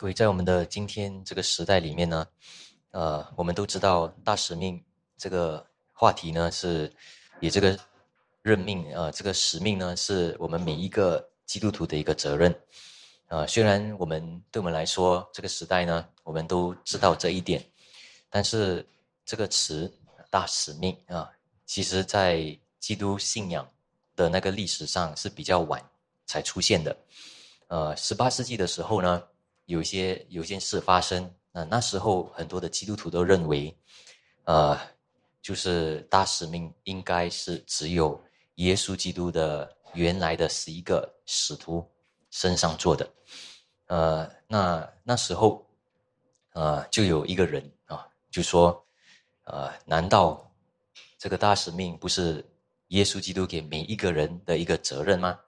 各位，在我们的今天这个时代里面呢，呃，我们都知道大使命这个话题呢，是也这个任命呃，这个使命呢，是我们每一个基督徒的一个责任。呃，虽然我们对我们来说，这个时代呢，我们都知道这一点，但是这个词“大使命”啊，其实在基督信仰的那个历史上是比较晚才出现的。呃，十八世纪的时候呢。有些有件事发生，那那时候很多的基督徒都认为，呃，就是大使命应该是只有耶稣基督的原来的十一个使徒身上做的，呃，那那时候，呃，就有一个人啊，就说，呃，难道这个大使命不是耶稣基督给每一个人的一个责任吗？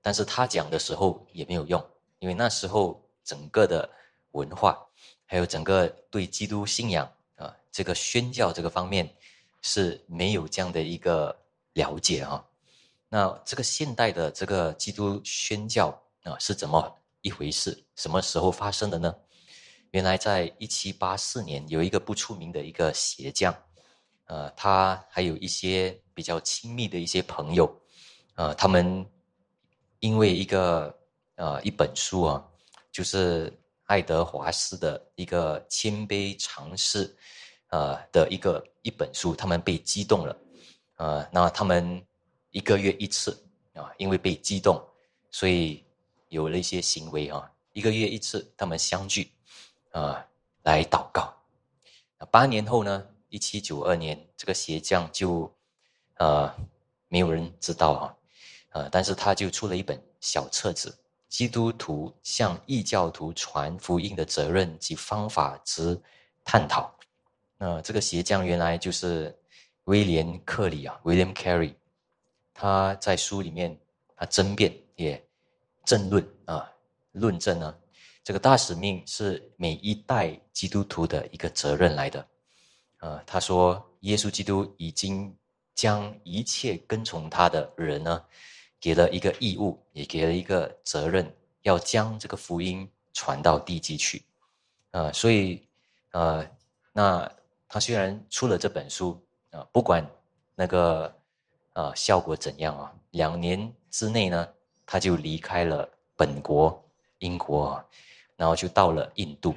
但是他讲的时候也没有用，因为那时候。整个的文化，还有整个对基督信仰啊，这个宣教这个方面是没有这样的一个了解哈。那这个现代的这个基督宣教啊是怎么一回事？什么时候发生的呢？原来在一七八四年，有一个不出名的一个鞋匠，呃，他还有一些比较亲密的一些朋友，呃，他们因为一个呃一本书啊。就是爱德华斯的一个谦卑尝试，呃的一个一本书，他们被激动了，呃，那他们一个月一次啊，因为被激动，所以有了一些行为啊，一个月一次，他们相聚，啊，来祷告。八年后呢，一七九二年，这个鞋匠就，呃，没有人知道啊，呃，但是他就出了一本小册子。基督徒向异教徒传福音的责任及方法之探讨。那这个鞋匠原来就是威廉·克里啊，William Carey。他在书里面他争辩也争论啊，论证呢，这个大使命是每一代基督徒的一个责任来的。呃，他说，耶稣基督已经将一切跟从他的人呢。给了一个义务，也给了一个责任，要将这个福音传到地极去，啊，所以，呃，那他虽然出了这本书，啊，不管那个，啊，效果怎样啊，两年之内呢，他就离开了本国英国，然后就到了印度，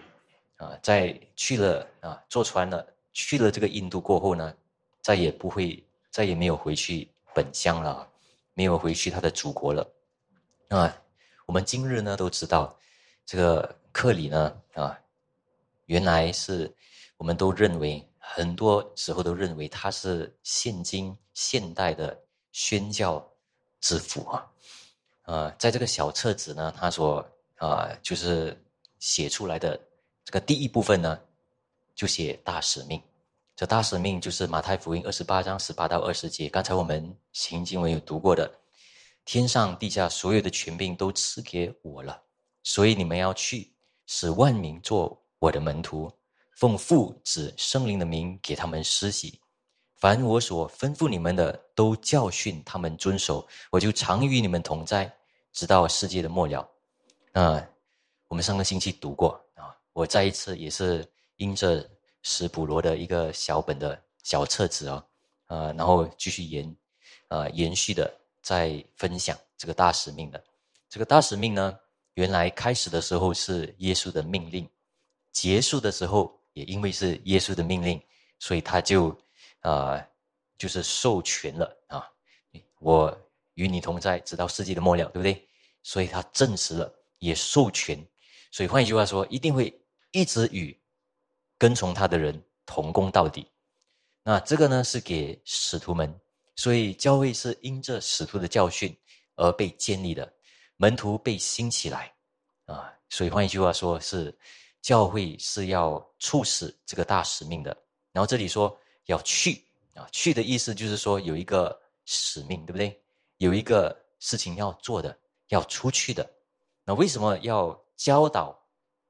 啊，在去了啊，坐船了，去了这个印度过后呢，再也不会，再也没有回去本乡了。没有回去他的祖国了，啊，我们今日呢都知道，这个克里呢啊，原来是我们都认为很多时候都认为他是现今现代的宣教之父啊，呃，在这个小册子呢，他所啊就是写出来的这个第一部分呢，就写大使命。这大使命就是马太福音二十八章十八到二十节。刚才我们行经文有读过的，天上地下所有的权柄都赐给我了，所以你们要去，使万民做我的门徒，奉父子圣灵的名给他们施洗。凡我所吩咐你们的，都教训他们遵守。我就常与你们同在，直到世界的末了。那我们上个星期读过啊，我再一次也是因着。史普罗的一个小本的小册子啊，呃，然后继续延，呃，延续的在分享这个大使命的。这个大使命呢，原来开始的时候是耶稣的命令，结束的时候也因为是耶稣的命令，所以他就，呃，就是授权了啊，我与你同在，直到世界的末了，对不对？所以他证实了，也授权，所以换一句话说，一定会一直与。跟从他的人同工到底，那这个呢是给使徒们，所以教会是因着使徒的教训而被建立的，门徒被兴起来啊，所以换一句话说，是教会是要促使这个大使命的。然后这里说要去啊，去的意思就是说有一个使命，对不对？有一个事情要做的，要出去的。那为什么要教导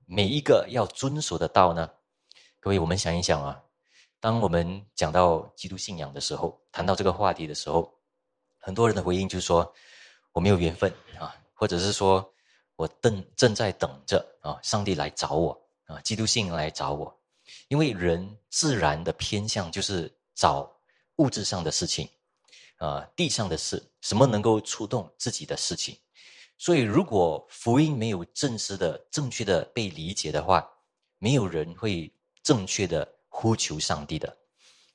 每一个要遵守的道呢？各位，我们想一想啊，当我们讲到基督信仰的时候，谈到这个话题的时候，很多人的回应就是说，我没有缘分啊，或者是说，我正正在等着啊，上帝来找我啊，基督信仰来找我。因为人自然的偏向就是找物质上的事情，啊，地上的事，什么能够触动自己的事情。所以，如果福音没有正式的、正确的被理解的话，没有人会正确的呼求上帝的。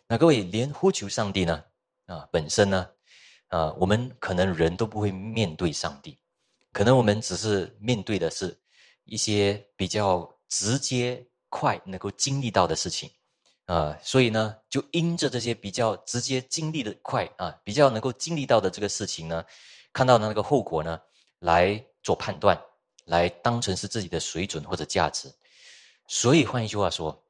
那各位，连呼求上帝呢？啊，本身呢？啊，我们可能人都不会面对上帝，可能我们只是面对的是一些比较直接。快能够经历到的事情，啊，所以呢，就因着这些比较直接经历的快啊，比较能够经历到的这个事情呢，看到的那个后果呢，来做判断，来当成是自己的水准或者价值。所以换一句话说，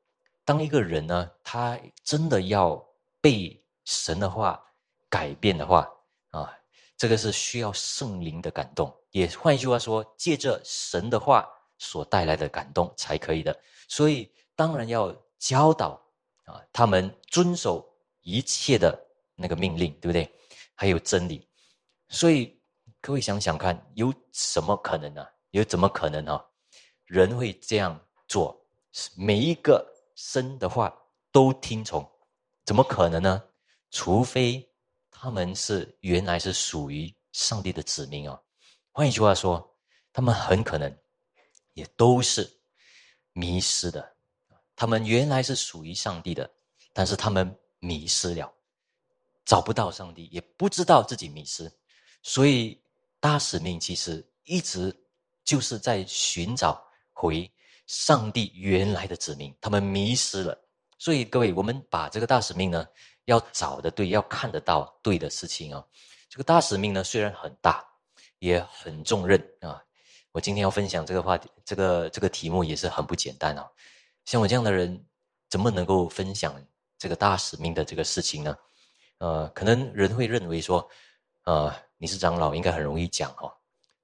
当一个人呢，他真的要被神的话改变的话，啊，这个是需要圣灵的感动，也换一句话说，借着神的话所带来的感动才可以的。所以当然要教导啊，他们遵守一切的那个命令，对不对？还有真理。所以各位想想看，有什么可能呢？有怎么可能啊？人会这样做？每一个生的话都听从，怎么可能呢？除非他们是原来是属于上帝的子民啊。换一句话说，他们很可能也都是。迷失的，他们原来是属于上帝的，但是他们迷失了，找不到上帝，也不知道自己迷失，所以大使命其实一直就是在寻找回上帝原来的子民，他们迷失了。所以各位，我们把这个大使命呢，要找的对，要看得到对的事情啊。这个大使命呢，虽然很大，也很重任啊。我今天要分享这个话题，这个这个题目也是很不简单哦。像我这样的人，怎么能够分享这个大使命的这个事情呢？呃，可能人会认为说，呃，你是长老，应该很容易讲哦。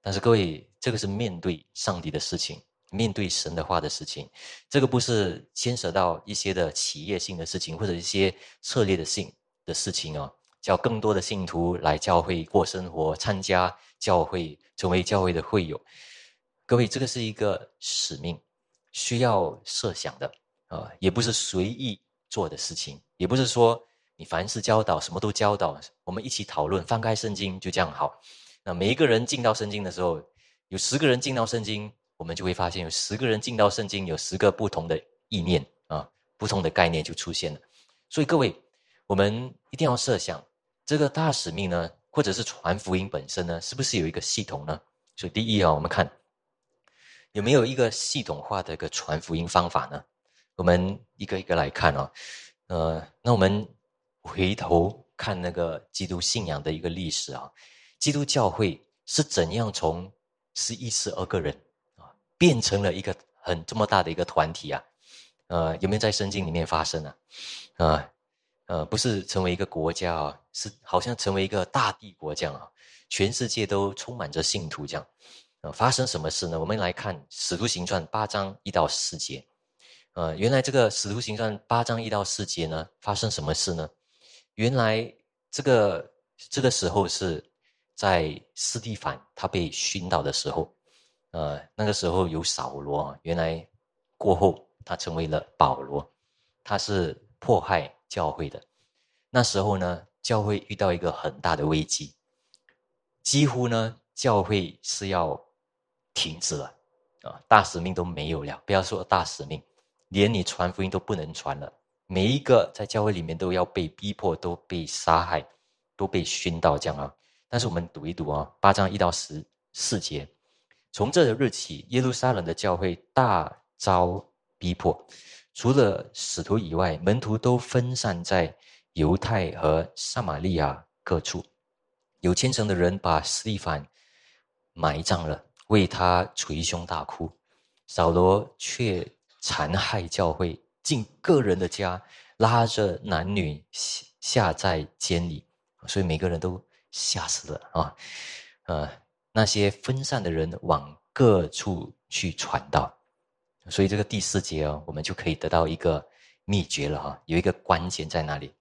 但是各位，这个是面对上帝的事情，面对神的话的事情，这个不是牵涉到一些的企业性的事情，或者一些策略的性的事情哦。叫更多的信徒来教会过生活，参加教会，成为教会的会友。各位，这个是一个使命，需要设想的啊，也不是随意做的事情，也不是说你凡事教导什么都教导，我们一起讨论，翻开圣经就这样好。那每一个人进到圣经的时候，有十个人进到圣经，我们就会发现有十个人进到圣经，有十个不同的意念啊，不同的概念就出现了。所以各位，我们一定要设想这个大使命呢，或者是传福音本身呢，是不是有一个系统呢？所以第一啊，我们看。有没有一个系统化的一个传福音方法呢？我们一个一个来看哦。呃，那我们回头看那个基督信仰的一个历史啊，基督教会是怎样从十一十二个人，变成了一个很这么大的一个团体啊？呃，有没有在圣经里面发生啊？啊，呃，不是成为一个国家啊，是好像成为一个大帝国这样啊，全世界都充满着信徒这样。呃，发生什么事呢？我们来看《使徒行传》八章一到四节。呃，原来这个《使徒行传》八章一到四节呢，发生什么事呢？原来这个这个时候是在斯蒂凡他被熏倒的时候，呃，那个时候有扫罗，原来过后他成为了保罗，他是迫害教会的。那时候呢，教会遇到一个很大的危机，几乎呢，教会是要。停止了，啊，大使命都没有了。不要说大使命，连你传福音都不能传了。每一个在教会里面都要被逼迫，都被杀害，都被熏到这样啊。但是我们读一读啊，八章一到十四节，从这日起，耶路撒冷的教会大遭逼迫，除了使徒以外，门徒都分散在犹太和撒玛利亚各处。有虔诚的人把斯蒂凡埋葬了。为他捶胸大哭，扫罗却残害教会，进个人的家，拉着男女下下在监里，所以每个人都吓死了啊！呃，那些分散的人往各处去传道，所以这个第四节哦，我们就可以得到一个秘诀了哈，有一个关键在哪里？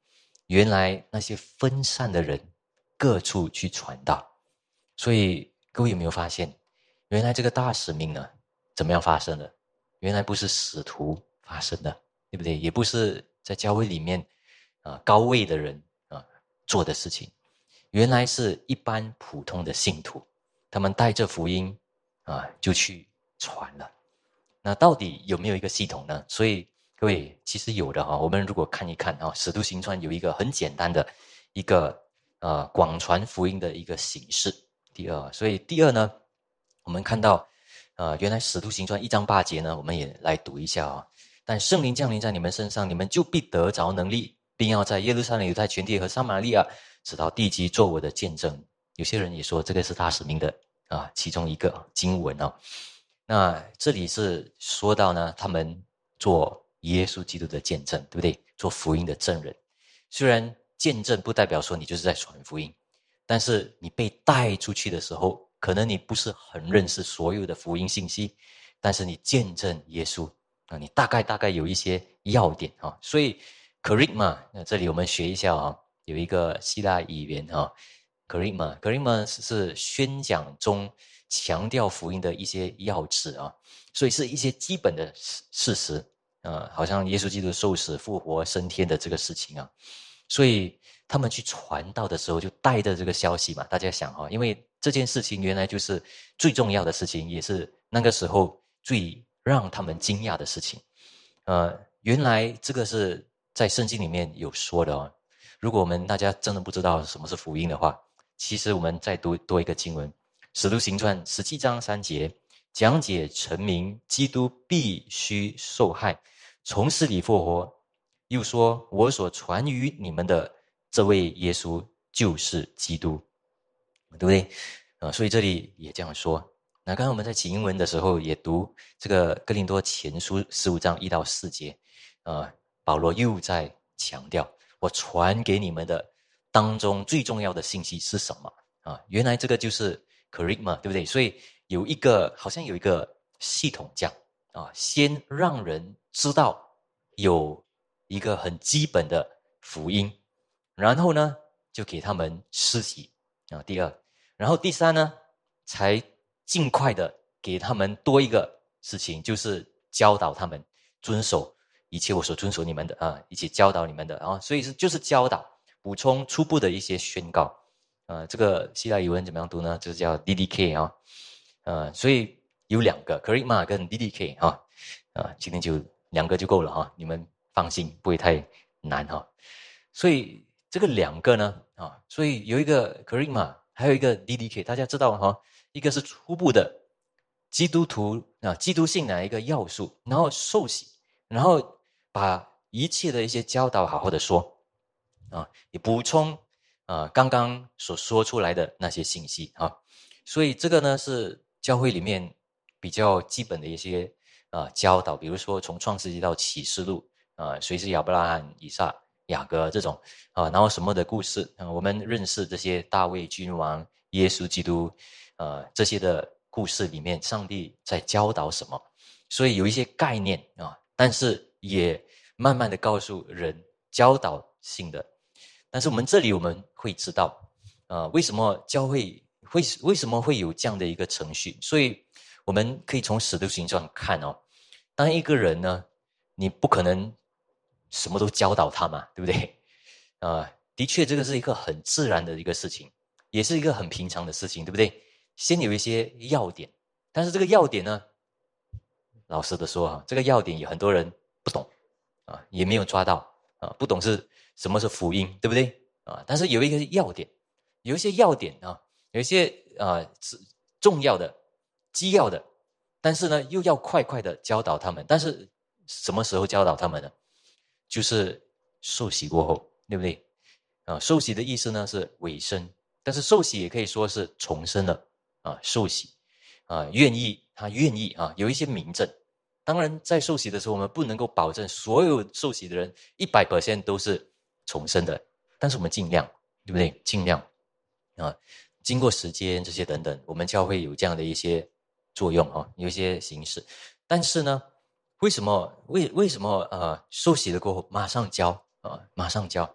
原来那些分散的人各处去传道，所以各位有没有发现？原来这个大使命呢，怎么样发生的？原来不是使徒发生的，对不对？也不是在教会里面啊高位的人啊做的事情，原来是一般普通的信徒，他们带着福音啊就去传了。那到底有没有一个系统呢？所以各位其实有的哈。我们如果看一看啊，《使徒行传》有一个很简单的一个呃广传福音的一个形式。第二，所以第二呢，我们看到。啊，原来使徒行传一章八节呢，我们也来读一下啊。但圣灵降临在你们身上，你们就必得着能力，并要在耶路撒冷、犹太全地和撒玛利亚，直到地极，做我的见证。有些人也说这个是大使命的啊，其中一个经文啊。那这里是说到呢，他们做耶稣基督的见证，对不对？做福音的证人。虽然见证不代表说你就是在传福音，但是你被带出去的时候。可能你不是很认识所有的福音信息，但是你见证耶稣啊，你大概大概有一些要点啊。所以 c h a r i s m a 那这里我们学一下啊，有一个希腊语言啊 c r i m a c r i m a 是宣讲中强调福音的一些要旨啊，所以是一些基本的事事实啊，好像耶稣基督受死、复活、升天的这个事情啊，所以他们去传道的时候就带着这个消息嘛，大家想哈，因为。这件事情原来就是最重要的事情，也是那个时候最让他们惊讶的事情。呃，原来这个是在圣经里面有说的哦。如果我们大家真的不知道什么是福音的话，其实我们再读多一个经文，《使徒行传》十七章三节，讲解成名基督必须受害，从死里复活，又说：“我所传于你们的这位耶稣就是基督。”对不对？啊，所以这里也这样说。那刚刚我们在起英文的时候也读这个《哥林多前书》十五章一到四节，啊，保罗又在强调我传给你们的当中最重要的信息是什么？啊，原来这个就是 charisma，对不对？所以有一个好像有一个系统讲啊，先让人知道有一个很基本的福音，然后呢，就给他们施洗。啊，第二，然后第三呢，才尽快的给他们多一个事情，就是教导他们遵守一切我所遵守你们的啊，一起教导你们的啊，所以是就是教导，补充初步的一些宣告，呃，这个希腊语文怎么样读呢？就是叫 D D K 啊，呃，所以有两个 Kerima 跟 D D K 啊，啊，今天就两个就够了哈，你们放心，不会太难哈，所以。这个两个呢，啊，所以有一个 charisma，还有一个 D D K，大家知道哈，一个是初步的基督徒啊，基督性的一个要素，然后受洗，然后把一切的一些教导好好的说，啊，也补充啊刚刚所说出来的那些信息啊，所以这个呢是教会里面比较基本的一些啊教导，比如说从创世纪到启示录啊，谁是亚伯拉罕、以撒。雅各这种啊，然后什么的故事，我们认识这些大卫君王、耶稣基督，呃，这些的故事里面，上帝在教导什么？所以有一些概念啊，但是也慢慢的告诉人教导性的。但是我们这里我们会知道，啊，为什么教会会为什么会有这样的一个程序？所以我们可以从使徒行传看哦，当一个人呢，你不可能。什么都教导他嘛，对不对？啊，的确，这个是一个很自然的一个事情，也是一个很平常的事情，对不对？先有一些要点，但是这个要点呢，老实的说啊，这个要点有很多人不懂啊，也没有抓到啊，不懂是什么是福音，对不对？啊，但是有一个要点，有一些要点啊，有一些啊是重要的、机要的，但是呢，又要快快的教导他们，但是什么时候教导他们呢？就是受洗过后，对不对？啊，受洗的意思呢是尾声，但是受洗也可以说是重生了啊。受洗啊，愿意他愿意啊，有一些明证。当然，在受洗的时候，我们不能够保证所有受洗的人一百 percent 都是重生的，但是我们尽量，对不对？尽量啊，经过时间这些等等，我们教会有这样的一些作用啊，有一些形式，但是呢。为什么为为什么呃受洗了过后马上教啊马上教，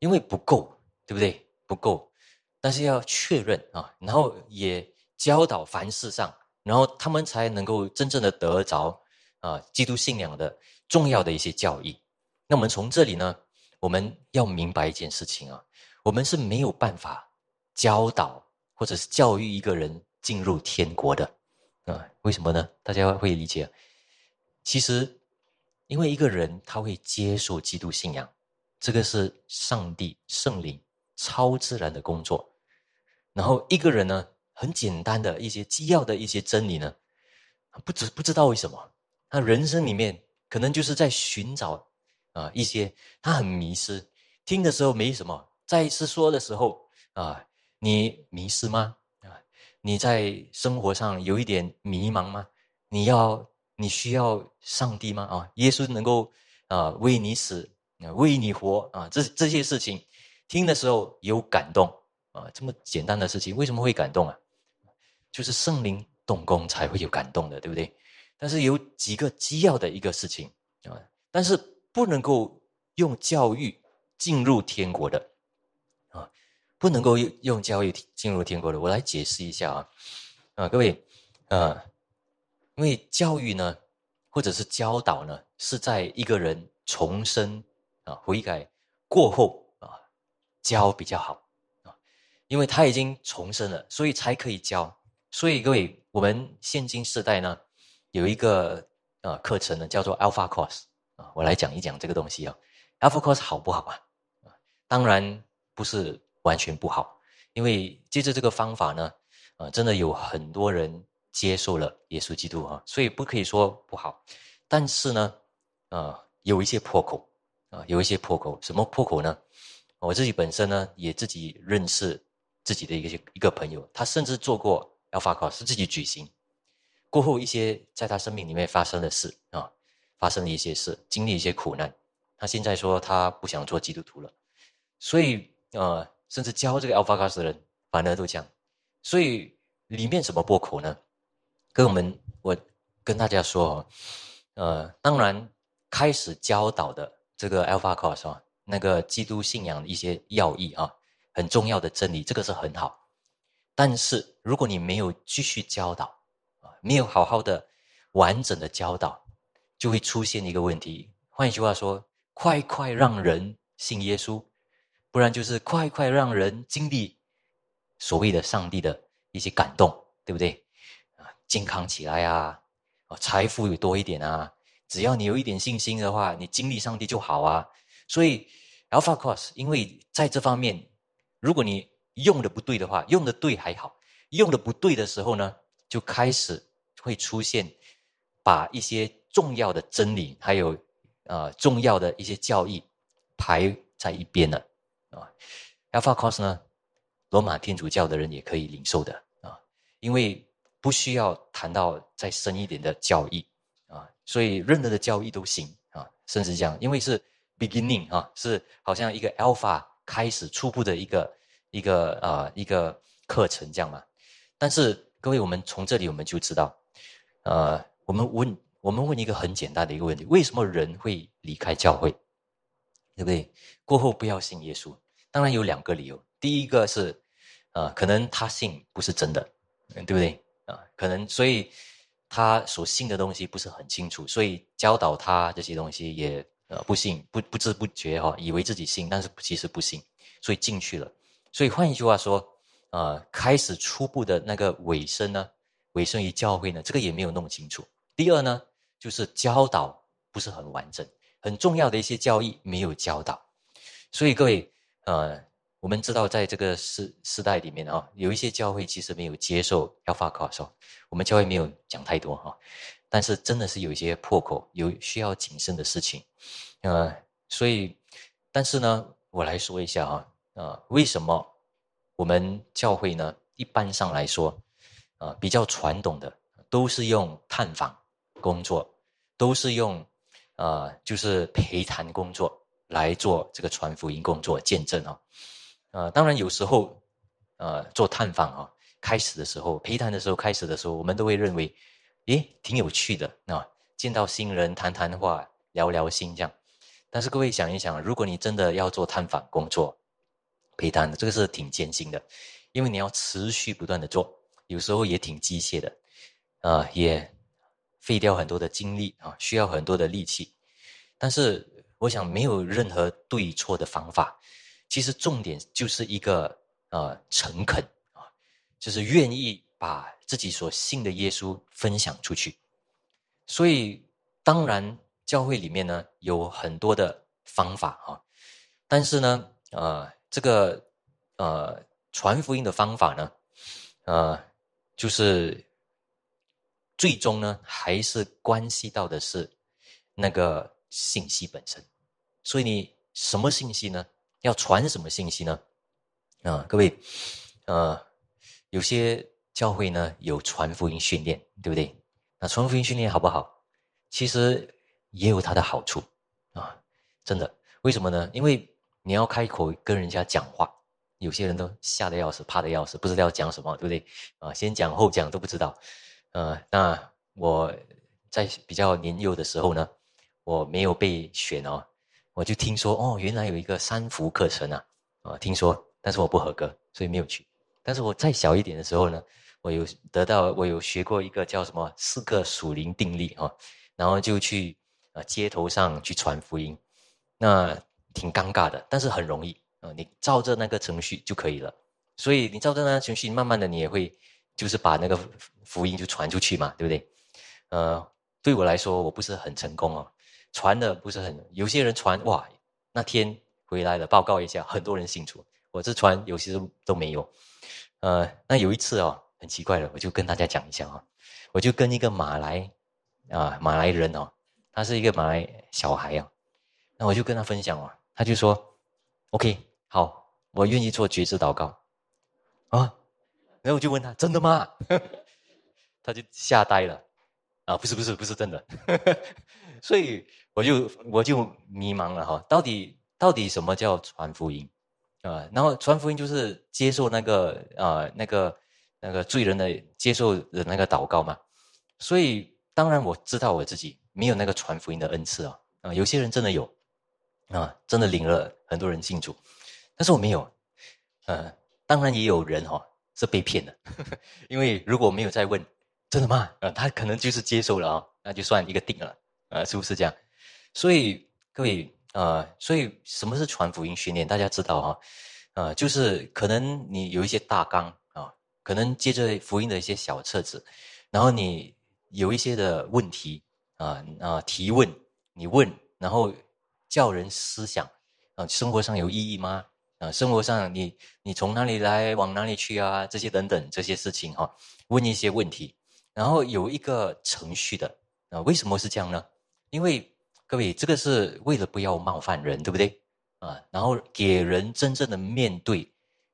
因为不够对不对不够，但是要确认啊，然后也教导凡事上然后他们才能够真正的得着啊基督信仰的重要的一些教义。那我们从这里呢，我们要明白一件事情啊，我们是没有办法教导或者是教育一个人进入天国的啊？为什么呢？大家会理解，其实因为一个人他会接受基督信仰，这个是上帝圣灵超自然的工作。然后一个人呢，很简单的一些基要的一些真理呢，不知不知道为什么，他人生里面可能就是在寻找啊一些他很迷失，听的时候没什么，再一次说的时候啊，你迷失吗？啊，你在生活上有一点迷茫吗？你要你需要上帝吗？啊，耶稣能够啊为你死啊，为你活啊，这这些事情听的时候有感动。啊，这么简单的事情为什么会感动啊？就是圣灵动工才会有感动的，对不对？但是有几个基要的一个事情啊，但是不能够用教育进入天国的啊，不能够用用教育进入天国的。我来解释一下啊，啊，各位，啊，因为教育呢，或者是教导呢，是在一个人重生啊悔改过后啊教比较好啊。因为他已经重生了，所以才可以教。所以各位，我们现今世代呢，有一个啊课程呢，叫做 Alpha Course 我来讲一讲这个东西啊。Alpha Course 好不好啊？当然不是完全不好，因为借着这个方法呢，啊，真的有很多人接受了耶稣基督啊，所以不可以说不好。但是呢，啊，有一些破口啊，有一些破口。什么破口呢？我自己本身呢，也自己认识。自己的一个一个朋友，他甚至做过 Alpha Course，是自己举行。过后一些在他生命里面发生的事啊，发生了一些事，经历一些苦难。他现在说他不想做基督徒了，所以呃，甚至教这个 Alpha Class 的人反而都讲。所以里面什么破口呢？跟我们我跟大家说，呃，当然开始教导的这个 Alpha Class 啊，那个基督信仰的一些要义啊。很重要的真理，这个是很好。但是如果你没有继续教导，啊，没有好好的、完整的教导，就会出现一个问题。换一句话说，快快让人信耶稣，不然就是快快让人经历所谓的上帝的一些感动，对不对？啊，健康起来啊，哦，财富有多一点啊，只要你有一点信心的话，你经历上帝就好啊。所以 Alpha Course，因为在这方面。如果你用的不对的话，用的对还好；用的不对的时候呢，就开始会出现把一些重要的真理，还有啊重要的一些教义排在一边了啊。Alpha Course 呢，罗马天主教的人也可以领受的啊，因为不需要谈到再深一点的教义啊，所以任何的教义都行啊，甚至这样，因为是 beginning 啊，是好像一个 Alpha。开始初步的一个一个啊一个课程这样嘛，但是各位，我们从这里我们就知道，呃，我们问我们问一个很简单的一个问题：为什么人会离开教会？对不对？过后不要信耶稣，当然有两个理由。第一个是，啊，可能他信不是真的，对不对？啊，可能所以他所信的东西不是很清楚，所以教导他这些东西也。呃，不信，不不知不觉哈，以为自己信，但是其实不信，所以进去了。所以换一句话说，呃，开始初步的那个尾声呢，尾声于教会呢，这个也没有弄清楚。第二呢，就是教导不是很完整，很重要的一些教义没有教导。所以各位，呃，我们知道在这个时时代里面啊，有一些教会其实没有接受 Alpha Course，我们教会没有讲太多哈。但是真的是有一些破口，有需要谨慎的事情，呃，所以，但是呢，我来说一下啊，呃，为什么我们教会呢？一般上来说，啊，比较传统的都是用探访工作，都是用啊，就是陪谈工作来做这个传福音工作见证啊，啊，当然有时候，呃，做探访啊，开始的时候陪谈的时候，开始的时候，我们都会认为。诶，挺有趣的啊！见到新人谈谈话，聊聊心这样。但是各位想一想，如果你真的要做探访工作、陪谈的，这个是挺艰辛的，因为你要持续不断的做，有时候也挺机械的。啊，也费掉很多的精力啊，需要很多的力气。但是，我想没有任何对错的方法，其实重点就是一个呃诚恳啊，就是愿意把自己所信的耶稣分享出去。所以，当然教会里面呢有很多的方法啊，但是呢，呃，这个呃传福音的方法呢，呃，就是最终呢还是关系到的是那个。信息本身，所以你什么信息呢？要传什么信息呢？啊，各位，呃，有些教会呢有传福音训练，对不对？那传福音训练好不好？其实也有它的好处啊，真的。为什么呢？因为你要开口跟人家讲话，有些人都吓得要死，怕的要死，不知道要讲什么，对不对？啊，先讲后讲都不知道。呃，那我在比较年幼的时候呢。我没有被选哦，我就听说哦，原来有一个三福课程啊，啊，听说，但是我不合格，所以没有去。但是我再小一点的时候呢，我有得到，我有学过一个叫什么四个属灵定律啊，然后就去啊街头上去传福音，那挺尴尬的，但是很容易啊，你照着那个程序就可以了。所以你照着那个程序，慢慢的你也会就是把那个福音就传出去嘛，对不对？呃，对我来说，我不是很成功哦。传的不是很，有些人传哇，那天回来了，报告一下，很多人信主。我这传有些都没有。呃，那有一次哦，很奇怪的，我就跟大家讲一下啊，我就跟一个马来啊马来人哦，他是一个马来小孩啊，那我就跟他分享哦，他就说，OK，好，我愿意做绝志祷告啊，然后我就问他，真的吗？他就吓呆了，啊，不是不是不是真的，所以。我就我就迷茫了哈，到底到底什么叫传福音啊？然后传福音就是接受那个啊那个那个罪人的接受的那个祷告嘛。所以当然我知道我自己没有那个传福音的恩赐啊啊，有些人真的有啊，真的领了很多人信主，但是我没有。呃，当然也有人哈是被骗的，因为如果没有再问真的吗？呃，他可能就是接受了啊，那就算一个定了，呃，是不是这样？所以各位呃，所以什么是传福音训练？大家知道哈，呃，就是可能你有一些大纲啊，可能接着福音的一些小册子，然后你有一些的问题啊啊提问，你问，然后叫人思想啊，生活上有意义吗？啊，生活上你你从哪里来，往哪里去啊？这些等等这些事情哈，问一些问题，然后有一个程序的啊，为什么是这样呢？因为各位，这个是为了不要冒犯人，对不对？啊，然后给人真正的面对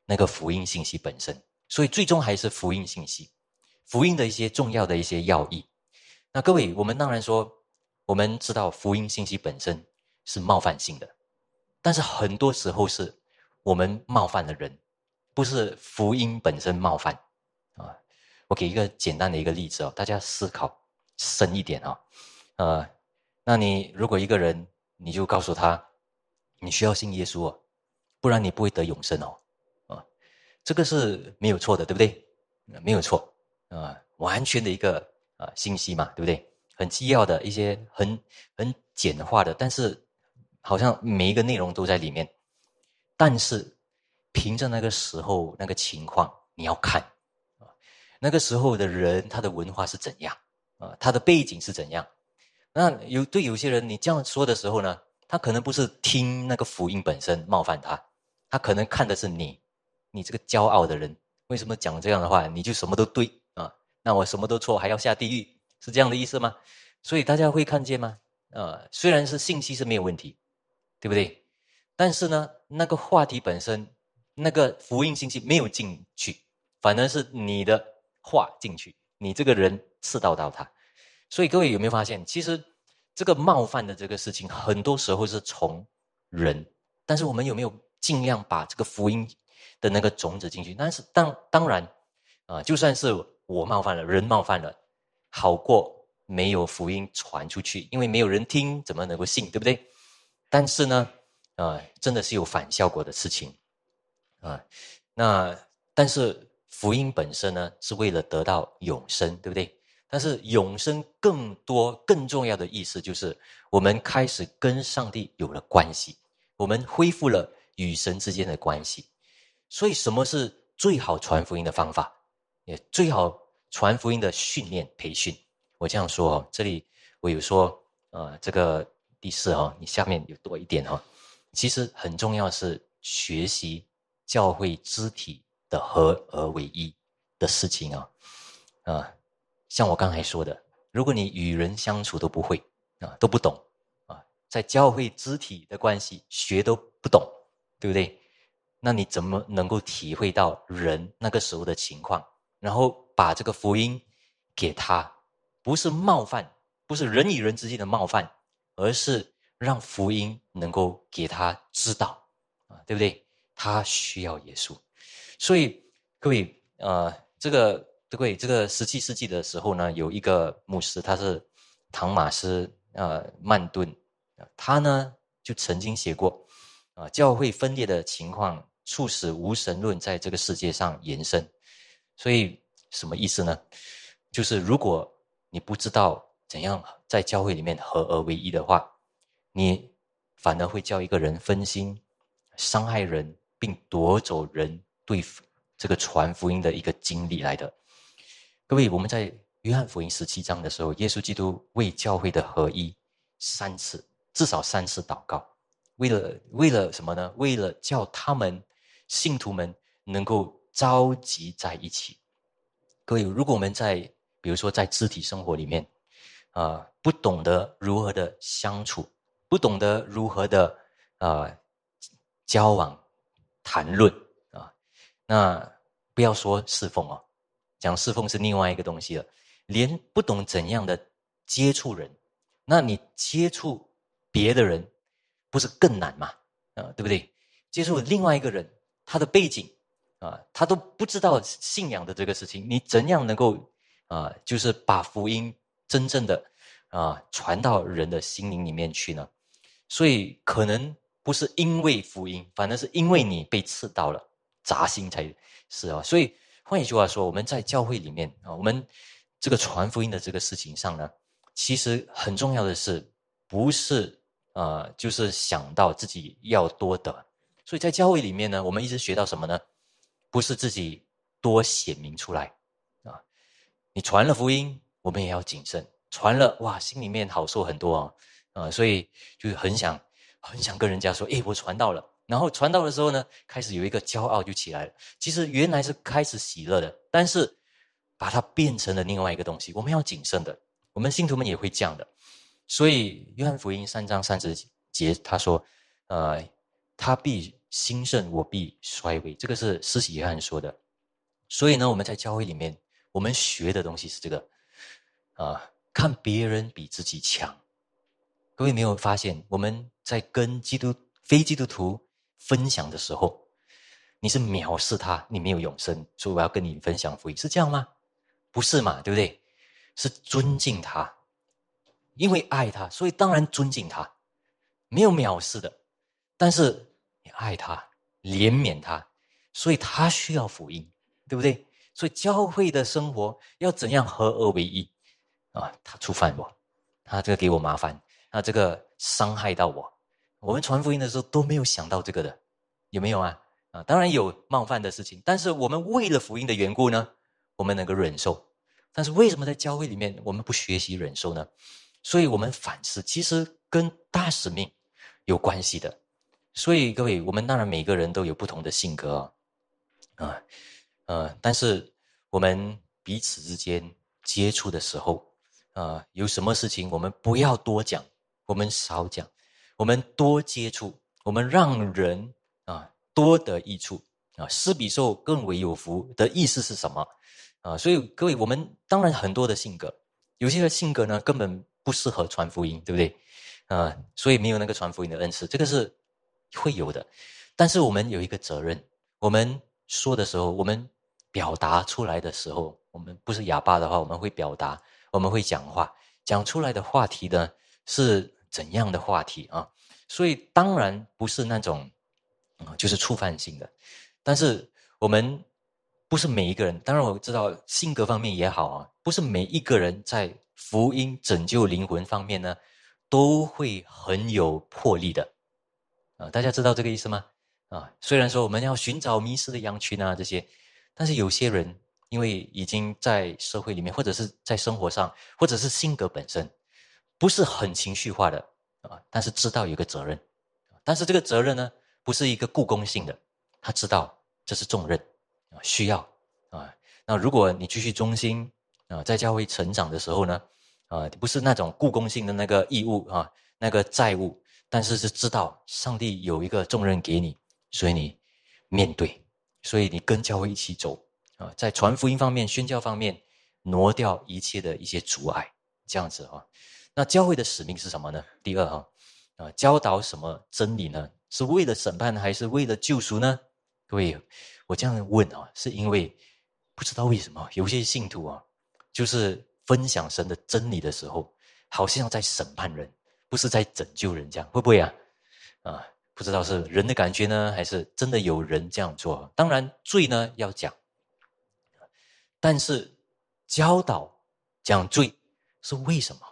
那个福音信息本身，所以最终还是福音信息，福音的一些重要的一些要义。那各位，我们当然说，我们知道福音信息本身是冒犯性的，但是很多时候是我们冒犯了人，不是福音本身冒犯啊。我给一个简单的一个例子哦，大家思考深一点啊，呃。那你如果一个人，你就告诉他，你需要信耶稣哦，不然你不会得永生哦，啊，这个是没有错的，对不对？没有错啊，完全的一个啊信息嘛，对不对？很基要的一些很很简化的，但是好像每一个内容都在里面。但是凭着那个时候那个情况，你要看啊，那个时候的人他的文化是怎样啊，他的背景是怎样。那有对有些人，你这样说的时候呢，他可能不是听那个福音本身冒犯他，他可能看的是你，你这个骄傲的人，为什么讲这样的话？你就什么都对啊？那我什么都错，还要下地狱，是这样的意思吗？所以大家会看见吗？啊，虽然是信息是没有问题，对不对？但是呢，那个话题本身，那个福音信息没有进去，反而是你的话进去，你这个人刺到到他。所以各位有没有发现，其实这个冒犯的这个事情，很多时候是从人，但是我们有没有尽量把这个福音的那个种子进去？但是当当然啊，就算是我冒犯了，人冒犯了，好过没有福音传出去，因为没有人听，怎么能够信，对不对？但是呢，啊，真的是有反效果的事情啊。那但是福音本身呢，是为了得到永生，对不对？但是永生更多、更重要的意思就是，我们开始跟上帝有了关系，我们恢复了与神之间的关系。所以，什么是最好传福音的方法？也最好传福音的训练培训。我这样说哦，这里我有说，呃，这个第四哦，你下面有多一点哈。其实很重要是学习教会肢体的合而为一的事情啊，啊。像我刚才说的，如果你与人相处都不会啊，都不懂啊，在教会肢体的关系学都不懂，对不对？那你怎么能够体会到人那个时候的情况，然后把这个福音给他？不是冒犯，不是人与人之间的冒犯，而是让福音能够给他知道啊，对不对？他需要耶稣，所以各位呃，这个。对，这个十七世纪的时候呢，有一个牧师，他是唐马斯呃曼顿，他呢就曾经写过，啊，教会分裂的情况促使无神论在这个世界上延伸。所以什么意思呢？就是如果你不知道怎样在教会里面合而为一的话，你反而会叫一个人分心，伤害人，并夺走人对这个传福音的一个经历来的。各位，我们在约翰福音十七章的时候，耶稣基督为教会的合一三次，至少三次祷告，为了为了什么呢？为了叫他们信徒们能够召集在一起。各位，如果我们在比如说在肢体生活里面啊，不懂得如何的相处，不懂得如何的啊交往谈论啊，那不要说侍奉哦。讲侍奉是另外一个东西了，连不懂怎样的接触人，那你接触别的人，不是更难吗？啊，对不对？接触另外一个人，他的背景啊，他都不知道信仰的这个事情，你怎样能够啊，就是把福音真正的啊传到人的心灵里面去呢？所以可能不是因为福音，反而是因为你被刺到了，扎心才是啊，所以。换一句话说，我们在教会里面啊，我们这个传福音的这个事情上呢，其实很重要的是，不是呃，就是想到自己要多得。所以在教会里面呢，我们一直学到什么呢？不是自己多显明出来啊。你传了福音，我们也要谨慎。传了哇，心里面好受很多啊啊，所以就很想很想跟人家说，诶，我传到了。然后传道的时候呢，开始有一个骄傲就起来了。其实原来是开始喜乐的，但是把它变成了另外一个东西。我们要谨慎的，我们信徒们也会这样的。所以约翰福音三章三十节他说：“呃，他必兴盛，我必衰微。”这个是施洗约翰说的。所以呢，我们在教会里面，我们学的东西是这个啊，看别人比自己强。各位没有发现，我们在跟基督非基督徒。分享的时候，你是藐视他，你没有永生，所以我要跟你分享福音，是这样吗？不是嘛，对不对？是尊敬他，因为爱他，所以当然尊敬他，没有藐视的。但是你爱他，怜悯他，所以他需要福音，对不对？所以教会的生活要怎样合二为一啊？他触犯我，他这个给我麻烦，那这个伤害到我。我们传福音的时候都没有想到这个的，有没有啊？啊，当然有冒犯的事情，但是我们为了福音的缘故呢，我们能够忍受。但是为什么在教会里面我们不学习忍受呢？所以我们反思，其实跟大使命有关系的。所以各位，我们当然每个人都有不同的性格啊，啊，呃，但是我们彼此之间接触的时候，啊，有什么事情我们不要多讲，我们少讲。我们多接触，我们让人啊多得益处啊，施比受更为有福的意思是什么啊？所以各位，我们当然很多的性格，有些的性格呢根本不适合传福音，对不对？啊，所以没有那个传福音的恩赐，这个是会有的。但是我们有一个责任，我们说的时候，我们表达出来的时候，我们不是哑巴的话，我们会表达，我们会讲话，讲出来的话题呢是。怎样的话题啊？所以当然不是那种，啊，就是触犯性的。但是我们不是每一个人，当然我知道性格方面也好啊，不是每一个人在福音拯救灵魂方面呢，都会很有魄力的，啊，大家知道这个意思吗？啊，虽然说我们要寻找迷失的羊群啊这些，但是有些人因为已经在社会里面，或者是在生活上，或者是性格本身不是很情绪化的啊，但是知道有个责任，但是这个责任呢，不是一个故宫性的，他知道这是重任。啊，需要啊，那如果你继续忠心啊，在教会成长的时候呢，啊，不是那种故宫性的那个义务啊，那个债务，但是是知道上帝有一个重任给你，所以你面对，所以你跟教会一起走啊，在传福音方面、宣教方面，挪掉一切的一些阻碍，这样子啊。那教会的使命是什么呢？第二哈啊，教导什么真理呢？是为了审判还是为了救赎呢？各位。我这样问啊，是因为不知道为什么有些信徒啊，就是分享神的真理的时候，好像在审判人，不是在拯救人，这样会不会啊？啊，不知道是人的感觉呢，还是真的有人这样做？当然罪呢要讲，但是教导讲罪是为什么？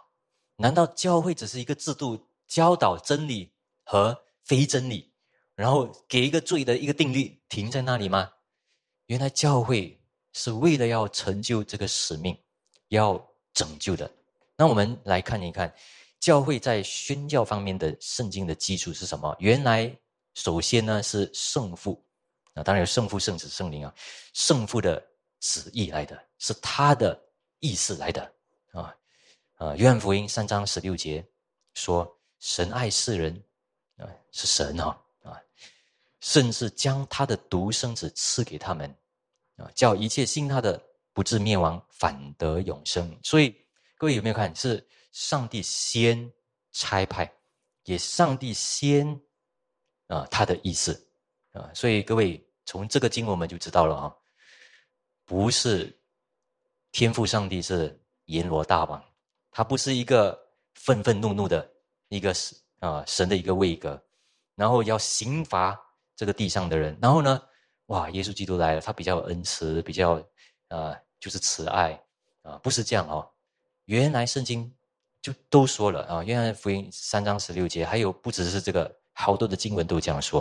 难道教会只是一个制度，教导真理和非真理？然后给一个罪的一个定律，停在那里吗？原来教会是为了要成就这个使命，要拯救的。那我们来看一看，教会在宣教方面的圣经的基础是什么？原来首先呢是圣父，啊，当然有圣父、圣子、圣灵啊，圣父的旨意来的，是他的意思来的啊。约翰福音三章十六节说：“神爱世人，啊，是神啊。”甚至将他的独生子赐给他们，啊，叫一切信他的不至灭亡，反得永生。所以各位有没有看？是上帝先差派，也上帝先啊他的意思啊。所以各位从这个经文我们就知道了啊，不是天赋上帝是阎罗大王，他不是一个愤愤怒怒的一个啊神的一个位格，然后要刑罚。这个地上的人，然后呢，哇，耶稣基督来了，他比较恩慈，比较啊，就是慈爱啊，不是这样哦。原来圣经就都说了啊，原来福音三章十六节，还有不只是这个，好多的经文都这样说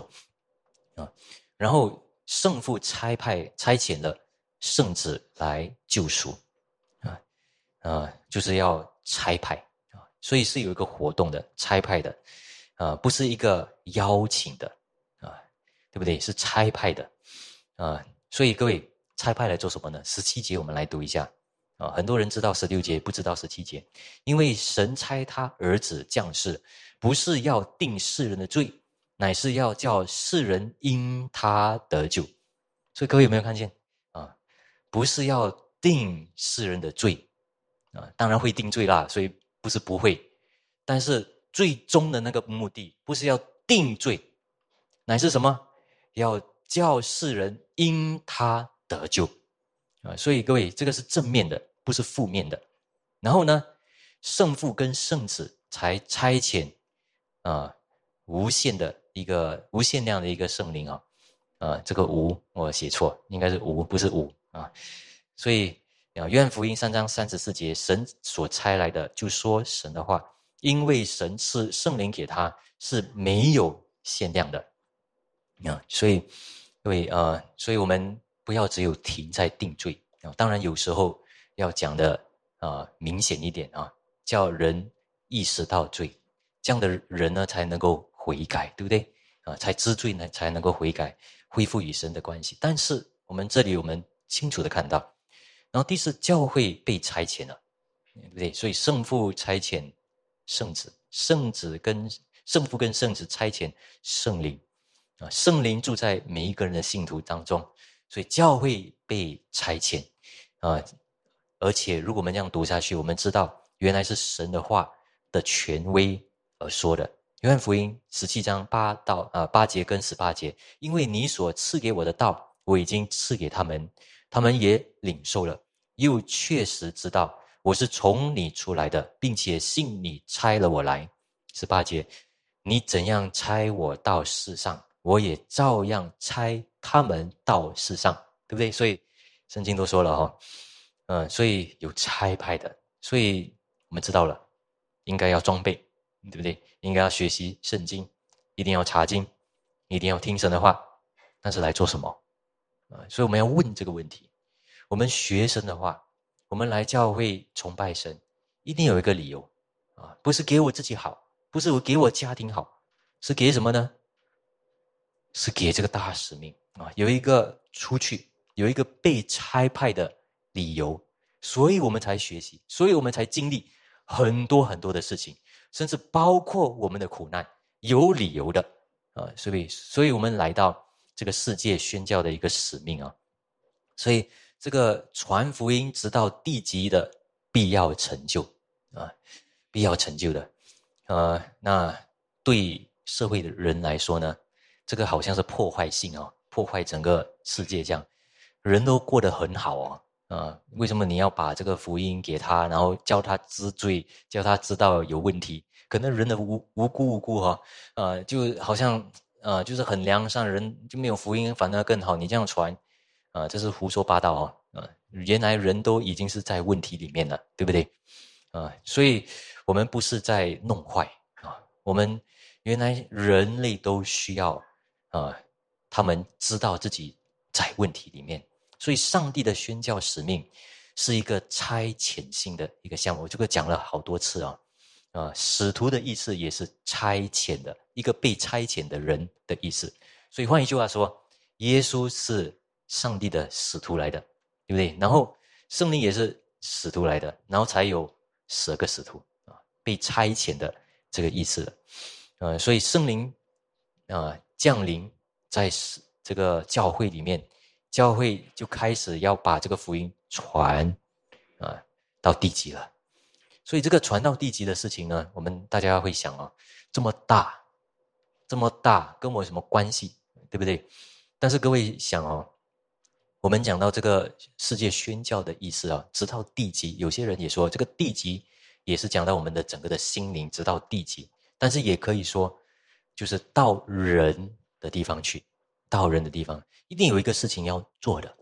啊。然后圣父差派差遣了圣子来救赎啊啊，就是要差派啊，所以是有一个活动的差派的啊，不是一个邀请的啊。对不对？是差派的，啊，所以各位差派来做什么呢？十七节我们来读一下，啊，很多人知道十六节，不知道十七节，因为神差他儿子降世，不是要定世人的罪，乃是要叫世人因他得救。所以各位有没有看见啊？不是要定世人的罪，啊，当然会定罪啦，所以不是不会，但是最终的那个目的不是要定罪，乃是什么？要叫世人因他得救啊！所以各位，这个是正面的，不是负面的。然后呢，圣父跟圣子才差遣啊，无限的一个无限量的一个圣灵啊啊！这个无我写错，应该是无，不是无啊。所以啊，约翰福音三章三十四节，神所差来的就说神的话，因为神赐圣灵给他是没有限量的。啊，所以，各位啊，所以我们不要只有停在定罪啊。当然，有时候要讲的啊明显一点啊，叫人意识到罪，这样的人呢才能够悔改，对不对？啊，才知罪呢，才能够悔改，恢复与神的关系。但是我们这里我们清楚的看到，然后第四，教会被差遣了，对不对？所以圣父差遣圣子，圣子跟圣父跟圣子差遣圣灵。啊，圣灵住在每一个人的信徒当中，所以教会被差遣啊。而且，如果我们这样读下去，我们知道原来是神的话的权威而说的。约翰福音十七章八到啊八节跟十八节，因为你所赐给我的道，我已经赐给他们，他们也领受了，又确实知道我是从你出来的，并且信你差了我来。十八节，你怎样差我到世上？我也照样差他们到世上，对不对？所以圣经都说了哈，嗯，所以有差派的，所以我们知道了，应该要装备，对不对？应该要学习圣经，一定要查经，一定要听神的话，但是来做什么？啊，所以我们要问这个问题：我们学生的话，我们来教会崇拜神，一定有一个理由啊，不是给我自己好，不是我给我家庭好，是给什么呢？是给这个大使命啊，有一个出去。有一个被差派的理由，所以我们才学习，所以我们才经历很多很多的事情，甚至包括我们的苦难，有理由的啊！所以，所以我们来到这个世界宣教的一个使命啊！所以，这个传福音直到地极的必要成就啊，必要成就的，呃，那对社会的人来说呢，这个好像是破坏性哦，破坏整个世界这样。人都过得很好哦，啊，为什么你要把这个福音给他，然后叫他知罪，叫他知道有问题？可能人的无无辜无辜哈，啊，就好像啊，就是很良善人就没有福音，反而更好。你这样传，啊，这是胡说八道啊，啊，原来人都已经是在问题里面了，对不对？啊，所以我们不是在弄坏啊，我们原来人类都需要啊，他们知道自己在问题里面。所以，上帝的宣教使命是一个差遣性的一个项目。我这个讲了好多次啊，啊，使徒的意思也是差遣的一个被差遣的人的意思。所以换一句话说，耶稣是上帝的使徒来的，对不对？然后圣灵也是使徒来的，然后才有十个使徒啊，被差遣的这个意思。呃，所以圣灵啊降临在这个教会里面。教会就开始要把这个福音传啊到地极了，所以这个传到地极的事情呢，我们大家会想啊，这么大，这么大，跟我有什么关系，对不对？但是各位想哦，我们讲到这个世界宣教的意思啊，直到地极，有些人也说这个地极也是讲到我们的整个的心灵，直到地极，但是也可以说，就是到人的地方去。到人的地方，一定有一个事情要做的，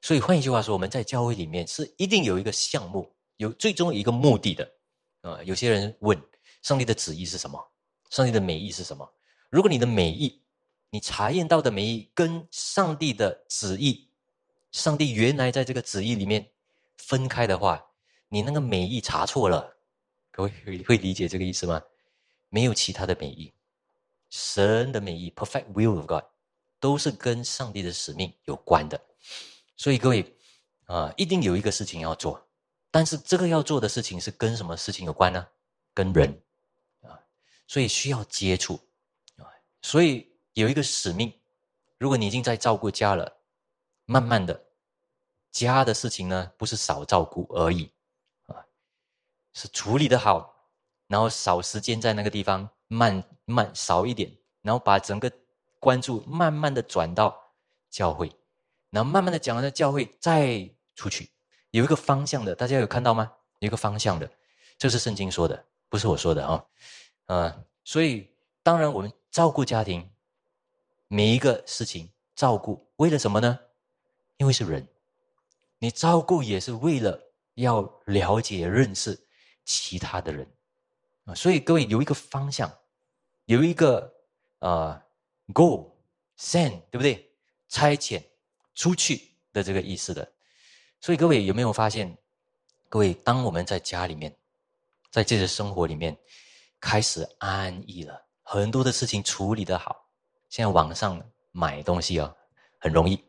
所以换一句话说，我们在教会里面是一定有一个项目，有最终一个目的的。啊，有些人问，上帝的旨意是什么？上帝的美意是什么？如果你的美意，你查验到的美意跟上帝的旨意，上帝原来在这个旨意里面分开的话，你那个美意查错了。各位会理解这个意思吗？没有其他的美意，神的美意，perfect will of God。都是跟上帝的使命有关的，所以各位啊，一定有一个事情要做，但是这个要做的事情是跟什么事情有关呢？跟人啊，所以需要接触啊，所以有一个使命。如果你已经在照顾家了，慢慢的，家的事情呢，不是少照顾而已啊，是处理的好，然后少时间在那个地方，慢慢少一点，然后把整个。关注，慢慢的转到教会，然后慢慢的讲完了教会，再出去，有一个方向的，大家有看到吗？有一个方向的，这是圣经说的，不是我说的啊。嗯，所以当然我们照顾家庭，每一个事情照顾，为了什么呢？因为是人，你照顾也是为了要了解认识其他的人啊。所以各位有一个方向，有一个啊。Go, send，对不对？差遣出去的这个意思的。所以各位有没有发现？各位，当我们在家里面，在这些生活里面开始安逸了，很多的事情处理的好。现在网上买东西啊，很容易，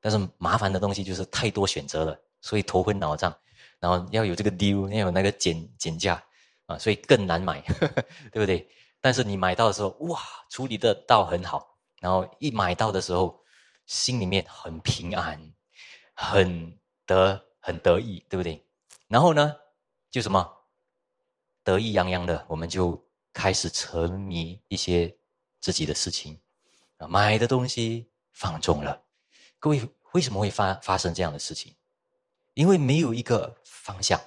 但是麻烦的东西就是太多选择了，所以头昏脑胀。然后要有这个 deal，要有那个减减价啊，所以更难买，对不对？但是你买到的时候，哇，处理的到很好，然后一买到的时候，心里面很平安，很得很得意，对不对？然后呢，就什么得意洋洋的，我们就开始沉迷一些自己的事情，啊，买的东西放纵了。各位为什么会发发生这样的事情？因为没有一个方向，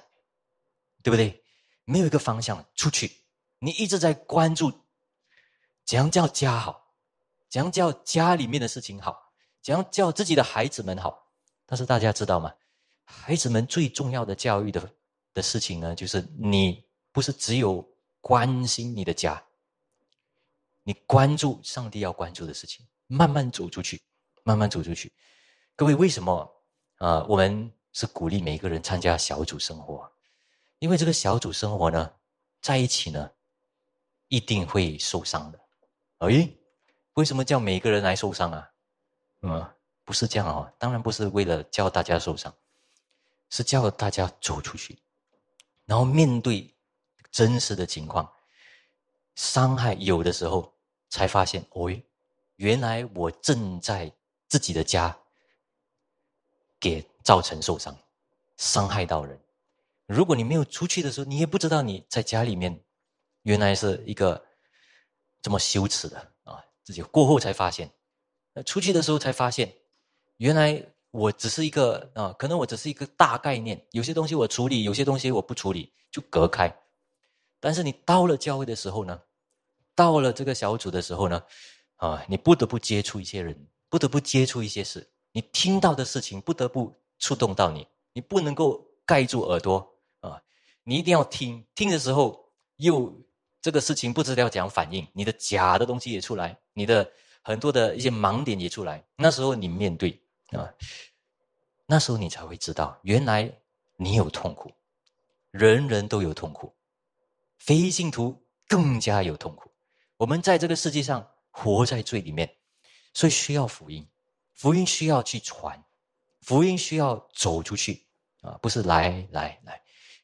对不对？没有一个方向出去。你一直在关注，怎样叫家好，怎样叫家里面的事情好，怎样叫自己的孩子们好，但是大家知道吗？孩子们最重要的教育的的事情呢，就是你不是只有关心你的家，你关注上帝要关注的事情，慢慢走出去，慢慢走出去。各位，为什么啊？我们是鼓励每一个人参加小组生活，因为这个小组生活呢，在一起呢，一定会受伤的。哎，为什么叫每个人来受伤啊？嗯。不是这样哦，当然不是为了叫大家受伤，是叫大家走出去，然后面对真实的情况，伤害有的时候才发现，哦，原来我正在自己的家给造成受伤，伤害到人。如果你没有出去的时候，你也不知道你在家里面原来是一个这么羞耻的啊，自己过后才发现，那出去的时候才发现。原来我只是一个啊，可能我只是一个大概念，有些东西我处理，有些东西我不处理，就隔开。但是你到了教会的时候呢，到了这个小组的时候呢，啊，你不得不接触一些人，不得不接触一些事，你听到的事情不得不触动到你，你不能够盖住耳朵啊，你一定要听。听的时候又这个事情不知道怎样反应，你的假的东西也出来，你的很多的一些盲点也出来，那时候你面对。啊，那时候你才会知道，原来你有痛苦，人人都有痛苦，非信徒更加有痛苦。我们在这个世界上活在罪里面，所以需要福音，福音需要去传，福音需要走出去啊，不是来来来，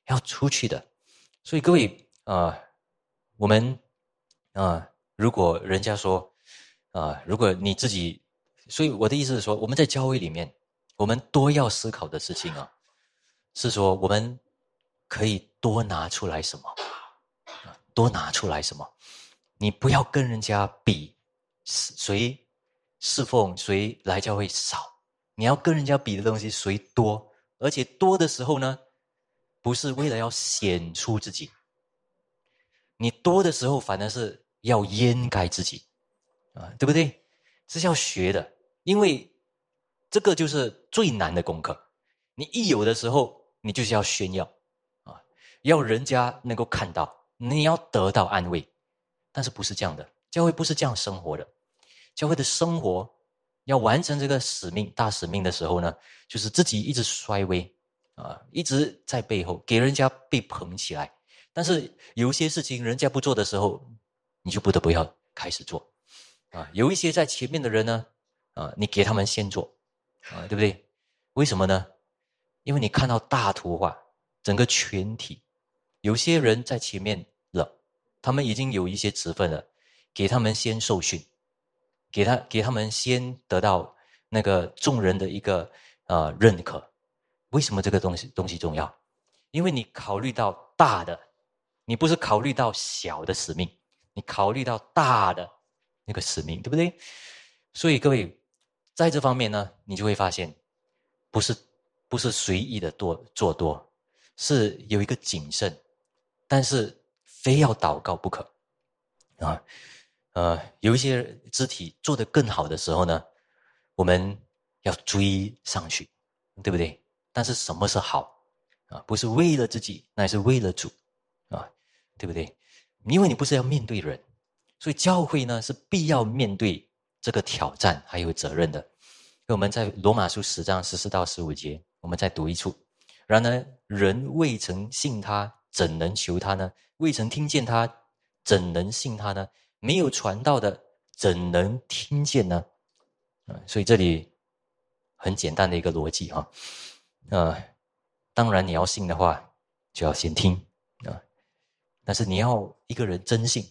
要出去的。所以各位啊，我们啊，如果人家说啊，如果你自己。所以我的意思是说，我们在教会里面，我们多要思考的事情啊，是说我们可以多拿出来什么，多拿出来什么？你不要跟人家比，谁侍奉谁来教会少，你要跟人家比的东西谁多，而且多的时候呢，不是为了要显出自己，你多的时候反而是要掩盖自己，啊，对不对？是要学的。因为这个就是最难的功课。你一有的时候，你就是要炫耀啊，要人家能够看到，你要得到安慰。但是不是这样的？教会不是这样生活的。教会的生活要完成这个使命、大使命的时候呢，就是自己一直衰微啊，一直在背后给人家被捧起来。但是有些事情人家不做的时候，你就不得不要开始做啊。有一些在前面的人呢。啊，你给他们先做，啊，对不对？为什么呢？因为你看到大图画，整个全体，有些人在前面了，他们已经有一些职分了，给他们先受训，给他给他们先得到那个众人的一个呃认可。为什么这个东西东西重要？因为你考虑到大的，你不是考虑到小的使命，你考虑到大的那个使命，对不对？所以各位。在这方面呢，你就会发现，不是不是随意的多做多，是有一个谨慎，但是非要祷告不可啊。呃，有一些肢体做得更好的时候呢，我们要追上去，对不对？但是什么是好啊？不是为了自己，那也是为了主啊，对不对？因为你不是要面对人，所以教会呢是必要面对这个挑战还有责任的。我们在罗马书十章十四到十五节，我们再读一处。然而，人未曾信他，怎能求他呢？未曾听见他，怎能信他呢？没有传道的，怎能听见呢？所以这里很简单的一个逻辑哈。啊，当然你要信的话，就要先听啊。但是你要一个人真信，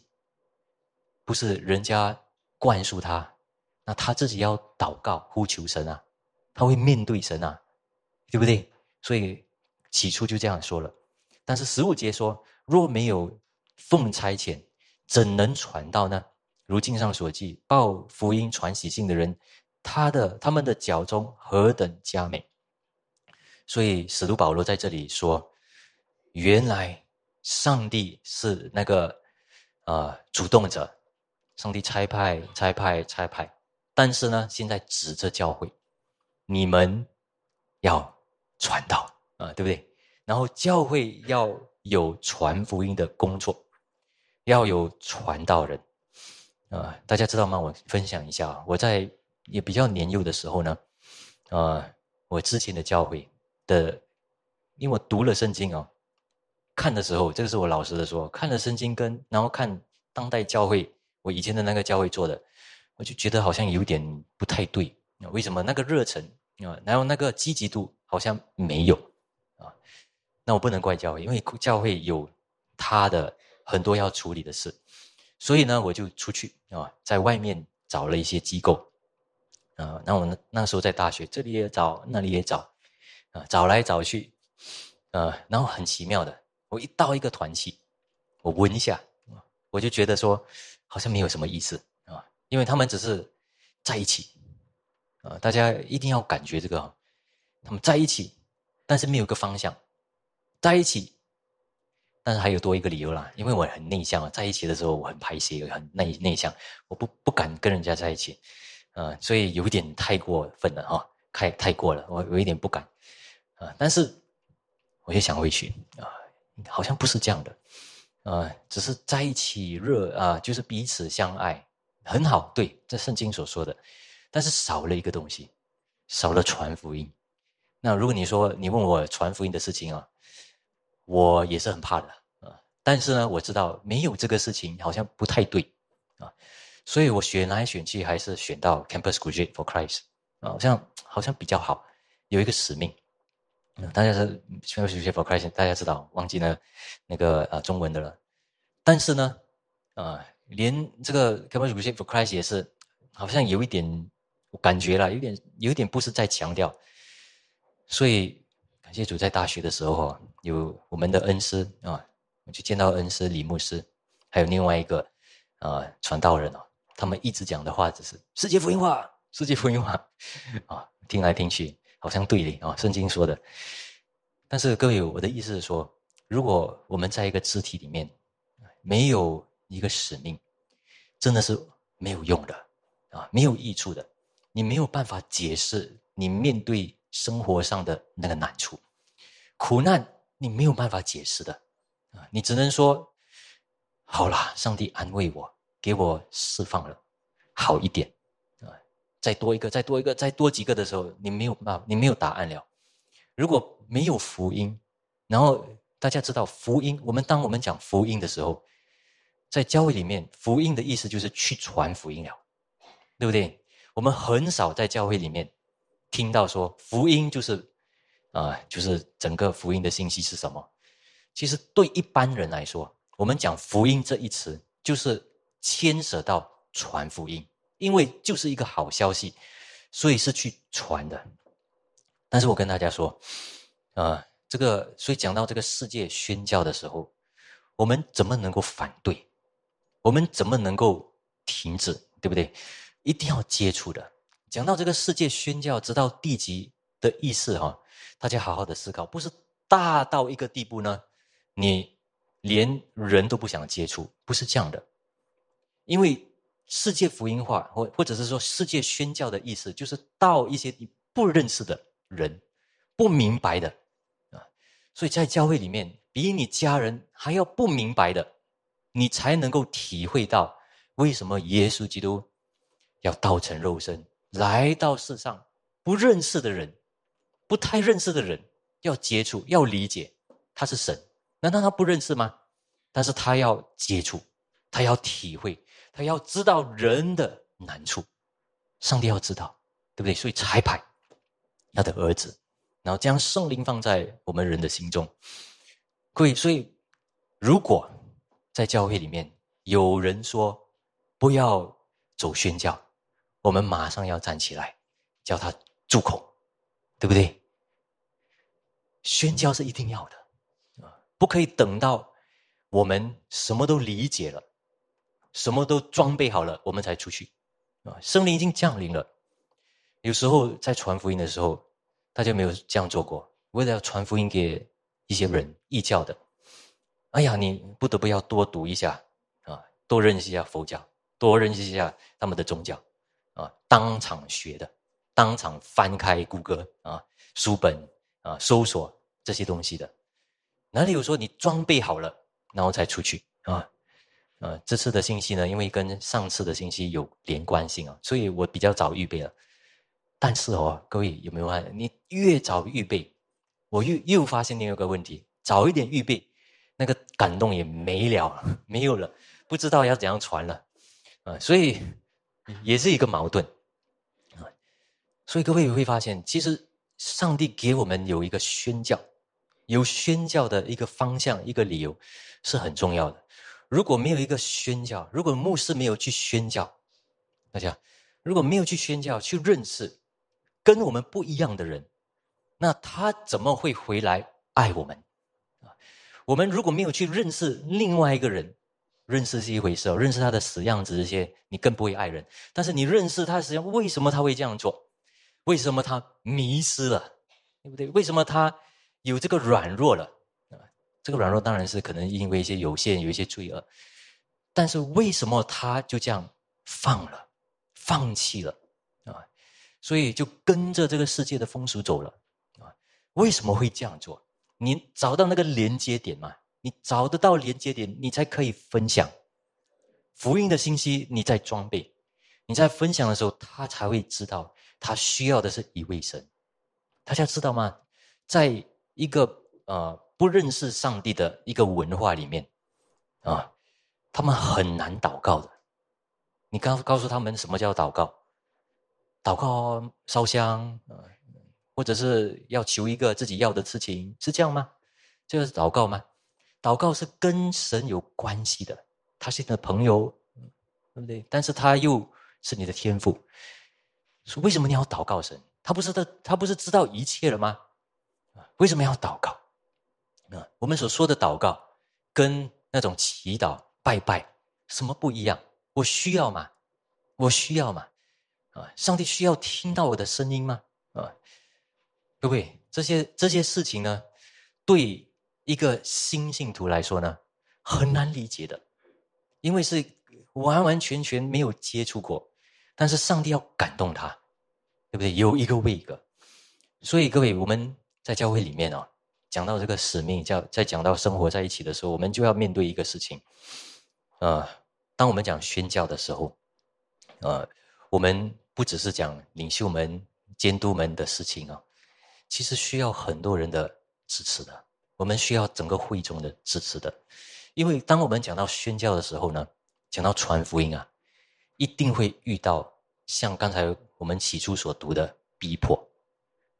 不是人家灌输他。那他自己要祷告呼求神啊，他会面对神啊，对不对？所以起初就这样说了。但是十五节说，若没有奉差遣，怎能传道呢？如经上所记，报福音传喜信的人，他的他们的脚中何等佳美。所以使徒保罗在这里说，原来上帝是那个啊主动者，上帝差派差派差派。但是呢，现在指着教会，你们要传道啊，对不对？然后教会要有传福音的工作，要有传道人啊。大家知道吗？我分享一下，我在也比较年幼的时候呢，啊，我之前的教会的，因为我读了圣经啊，看的时候，这个是我老实的说，看了圣经跟然后看当代教会，我以前的那个教会做的，我就觉得好像有点不太对。为什么那个热忱啊，然后那个积极度好像没有啊？那我不能怪教会，因为教会有他的很多要处理的事，所以呢，我就出去啊，在外面找了一些机构啊。那我那那时候在大学，这里也找，那里也找啊，找来找去啊，然后很奇妙的，我一到一个团契，我闻一下，我就觉得说好像没有什么意思啊，因为他们只是在一起。啊，大家一定要感觉这个，他们在一起，但是没有个方向，在一起，但是还有多一个理由啦，因为我很内向啊，在一起的时候我很排泄，很内内向，我不不敢跟人家在一起，啊，所以有点太过分了哈，太太过了，我有一点不敢，啊，但是我也想回去啊，好像不是这样的，啊，只是在一起热啊，就是彼此相爱，很好，对，这圣经所说的。但是少了一个东西，少了传福音。那如果你说你问我传福音的事情啊，我也是很怕的啊。但是呢，我知道没有这个事情好像不太对啊，所以我选来选去还是选到 Campus Graduate for Christ 啊，好像好像比较好，有一个使命。大家是 Campus Graduate for Christ，大家知道忘记了那个啊中文的了。但是呢，啊，连这个 Campus Graduate for Christ 也是好像有一点。感觉了，有点有点不是在强调，所以感谢主，在大学的时候有我们的恩师啊，我就见到恩师李牧师，还有另外一个啊传道人哦，他们一直讲的话只是世界福音化，世界福音化啊，听来听去好像对的啊，圣经说的。但是各位，我的意思是说，如果我们在一个肢体里面没有一个使命，真的是没有用的啊，没有益处的。你没有办法解释你面对生活上的那个难处、苦难，你没有办法解释的啊！你只能说：“好啦，上帝安慰我，给我释放了，好一点啊！”再多一个，再多一个，再多几个的时候，你没有办法，你没有答案了。如果没有福音，然后大家知道福音，我们当我们讲福音的时候，在教会里面，福音的意思就是去传福音了，对不对？我们很少在教会里面听到说福音就是啊，就是整个福音的信息是什么？其实对一般人来说，我们讲福音这一词，就是牵涉到传福音，因为就是一个好消息，所以是去传的。但是我跟大家说，啊，这个所以讲到这个世界宣教的时候，我们怎么能够反对？我们怎么能够停止？对不对？一定要接触的。讲到这个世界宣教直到地极的意思哈，大家好好的思考，不是大到一个地步呢，你连人都不想接触，不是这样的。因为世界福音化或或者是说世界宣教的意思，就是到一些你不认识的人、不明白的啊，所以在教会里面，比你家人还要不明白的，你才能够体会到为什么耶稣基督。要道成肉身来到世上，不认识的人，不太认识的人，要接触，要理解，他是神，难道他不认识吗？但是他要接触，他要体会，他要知道人的难处，上帝要知道，对不对？所以彩排，他的儿子，然后将圣灵放在我们人的心中，各位，所以如果在教会里面有人说不要走宣教，我们马上要站起来，叫他住口，对不对？宣教是一定要的啊，不可以等到我们什么都理解了，什么都装备好了，我们才出去啊。圣灵已经降临了，有时候在传福音的时候，大家没有这样做过。为了要传福音给一些人异教的，哎呀，你不得不要多读一下啊，多认识一下佛教，多认识一下他们的宗教。啊，当场学的，当场翻开谷歌啊书本啊搜索这些东西的。哪里有说你装备好了然后才出去啊？呃，这次的信息呢，因为跟上次的信息有连贯性啊，所以我比较早预备了。但是哦，各位有没有发现，你越早预备，我又又发现另一个问题：早一点预备，那个感动也没了，没有了，不知道要怎样传了啊。所以也是一个矛盾啊。所以各位会发现，其实上帝给我们有一个宣教，有宣教的一个方向，一个理由是很重要的。如果没有一个宣教，如果牧师没有去宣教，大家如果没有去宣教，去认识跟我们不一样的人，那他怎么会回来爱我们？啊，我们如果没有去认识另外一个人，认识是一回事，认识他的死样子这些，你更不会爱人。但是你认识他实际上为什么他会这样做？为什么他迷失了？对不对？为什么他有这个软弱了？这个软弱当然是可能因为一些有限，有一些罪恶，但是为什么他就这样放了、放弃了啊？所以就跟着这个世界的风俗走了啊？为什么会这样做？你找到那个连接点嘛？你找得到连接点，你才可以分享福音的信息。你在装备，你在分享的时候，他才会知道他需要的是一位神。大家知道吗？在一个呃。不认识上帝的一个文化里面，啊，他们很难祷告的。你告告诉他们什么叫祷告？祷告烧香啊，或者是要求一个自己要的事情，是这样吗？这个是祷告吗？祷告是跟神有关系的，他是你的朋友，对不对？但是他又是你的天赋，说为什么你要祷告神？他不是他他不是知道一切了吗？啊，为什么要祷告？啊，我们所说的祷告，跟那种祈祷、拜拜什么不一样？我需要吗？我需要吗？啊，上帝需要听到我的声音吗？啊，各位，这些这些事情呢，对一个新信徒来说呢，很难理解的，因为是完完全全没有接触过。但是上帝要感动他，对不对？有一个为一个，所以各位，我们在教会里面哦。讲到这个使命，叫在讲到生活在一起的时候，我们就要面对一个事情，呃，当我们讲宣教的时候，呃，我们不只是讲领袖们、监督们的事情啊，其实需要很多人的支持的，我们需要整个会众的支持的，因为当我们讲到宣教的时候呢，讲到传福音啊，一定会遇到像刚才我们起初所读的逼迫，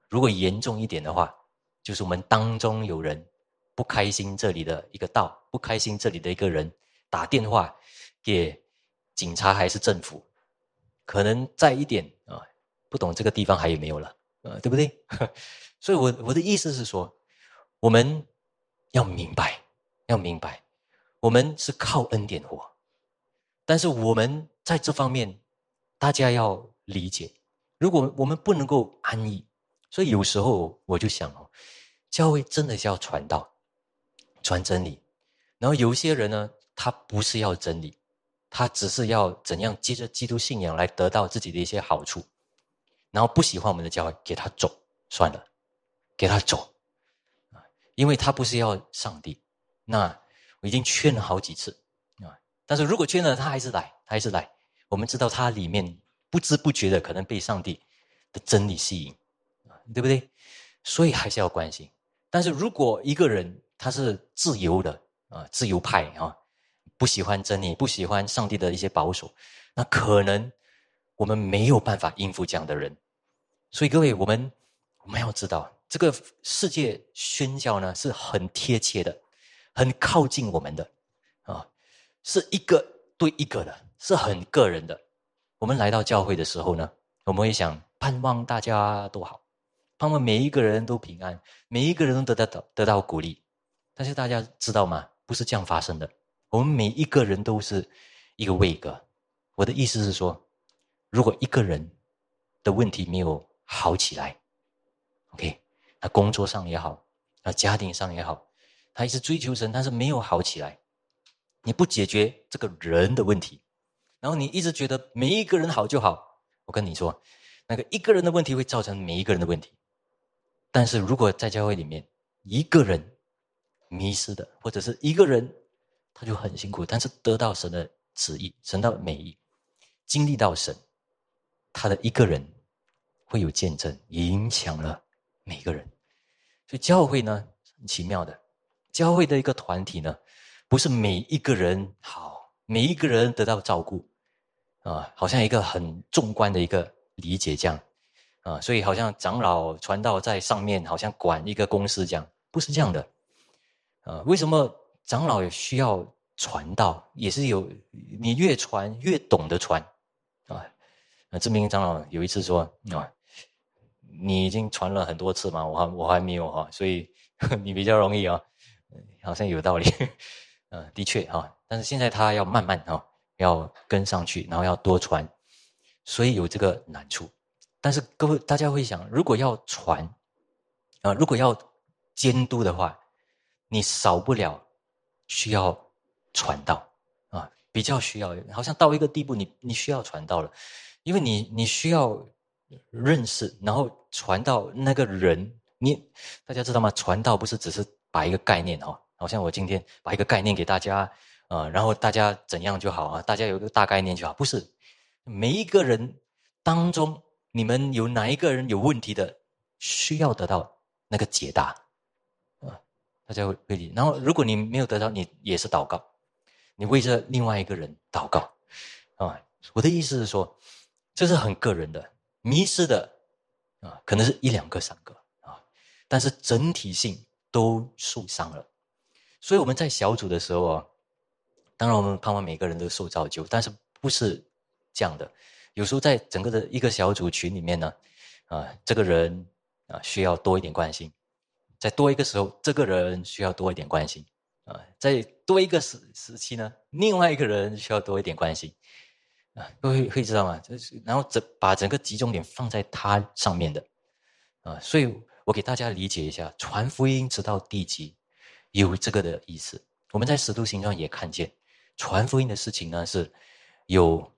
如果严重一点的话。就是我们当中有人不开心，这里的一个道不开心，这里的一个人打电话给警察还是政府，可能在一点啊，不懂这个地方还有没有了，呃，对不对？所以，我我的意思是说，我们要明白，要明白，我们是靠恩典活，但是我们在这方面，大家要理解，如果我们不能够安逸。所以有时候我就想哦，教会真的是要传道、传真理。然后有些人呢，他不是要真理，他只是要怎样接着基督信仰来得到自己的一些好处。然后不喜欢我们的教会，给他走算了，给他走，因为他不是要上帝。那我已经劝了好几次啊，但是如果劝了他还是来，他还是来。我们知道他里面不知不觉的可能被上帝的真理吸引。对不对？所以还是要关心。但是如果一个人他是自由的啊，自由派啊，不喜欢真理，不喜欢上帝的一些保守，那可能我们没有办法应付这样的人。所以各位，我们我们要知道，这个世界宣教呢是很贴切的，很靠近我们的啊，是一个对一个的，是很个人的。我们来到教会的时候呢，我们会想盼望大家都好。盼望每一个人都平安，每一个人都得到得到鼓励。但是大家知道吗？不是这样发生的。我们每一个人都是一个位格。我的意思是说，如果一个人的问题没有好起来，OK，他工作上也好，啊，家庭上也好，他一直追求神，但是没有好起来。你不解决这个人的问题，然后你一直觉得每一个人好就好，我跟你说，那个一个人的问题会造成每一个人的问题。但是如果在教会里面，一个人迷失的，或者是一个人，他就很辛苦，但是得到神的旨意，神的美意，经历到神，他的一个人会有见证，影响了每个人。所以教会呢，很奇妙的，教会的一个团体呢，不是每一个人好，每一个人得到照顾，啊，好像一个很纵观的一个理解这样。啊，所以好像长老传道在上面，好像管一个公司这样，不是这样的。啊，为什么长老也需要传道？也是有你越传越懂得传，啊，那这名长老有一次说啊，你已经传了很多次嘛，我还我还没有哈，所以 你比较容易啊，好像有道理。嗯，的确哈，但是现在他要慢慢哈，要跟上去，然后要多传，所以有这个难处。但是各位，大家会想，如果要传，啊，如果要监督的话，你少不了需要传道啊，比较需要，好像到一个地步，你你需要传道了，因为你你需要认识，然后传到那个人，你大家知道吗？传道不是只是把一个概念哦，好像我今天把一个概念给大家啊，然后大家怎样就好啊，大家有个大概念就好，不是每一个人当中。你们有哪一个人有问题的，需要得到那个解答啊？大家会会理。然后，如果你没有得到，你也是祷告，你为着另外一个人祷告啊。我的意思是说，这是很个人的，迷失的啊，可能是一两个、三个啊，但是整体性都受伤了。所以我们在小组的时候啊，当然我们盼望每个人都受造就，但是不是这样的。有时候在整个的一个小组群里面呢，啊，这个人啊需要多一点关心，在多一个时候，这个人需要多一点关心，啊，在多一个时时期呢，另外一个人需要多一点关心，啊，会会知道吗？就是然后整把整个集中点放在他上面的，啊，所以我给大家理解一下，传福音直到地极，有这个的意思。我们在使徒行传也看见，传福音的事情呢是有。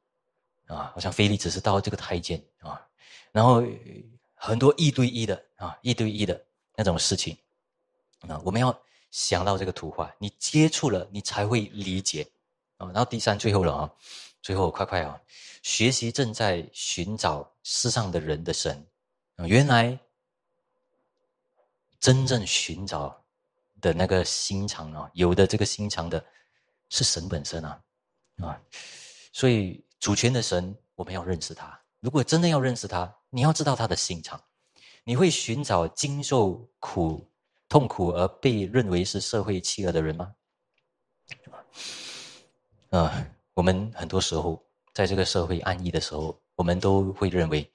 啊，好像菲利只是到这个太监啊，然后很多一对一的啊，一对一的那种事情啊，我们要想到这个图画，你接触了，你才会理解啊。然后第三，最后了啊，最后快快啊，学习正在寻找世上的人的神，原来真正寻找的那个心肠啊，有的这个心肠的是神本身啊啊，所以。主权的神，我们要认识他。如果真的要认识他，你要知道他的心肠。你会寻找经受苦、痛苦而被认为是社会弃恶的人吗？啊，我们很多时候在这个社会安逸的时候，我们都会认为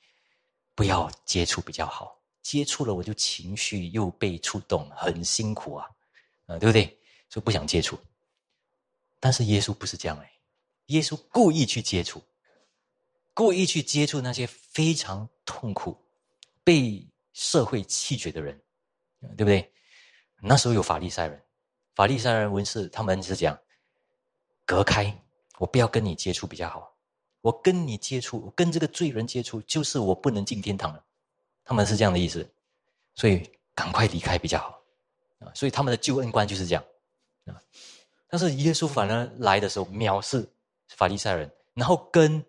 不要接触比较好。接触了，我就情绪又被触动，很辛苦啊，啊，对不对？就不想接触。但是耶稣不是这样哎。耶稣故意去接触，故意去接触那些非常痛苦、被社会弃绝的人，对不对？那时候有法利赛人，法利赛人文士他们是讲隔开，我不要跟你接触比较好。我跟你接触，跟这个罪人接触，就是我不能进天堂了。他们是这样的意思，所以赶快离开比较好啊。所以他们的救恩观就是这样啊。但是耶稣反而来的时候藐视。法利赛人，然后跟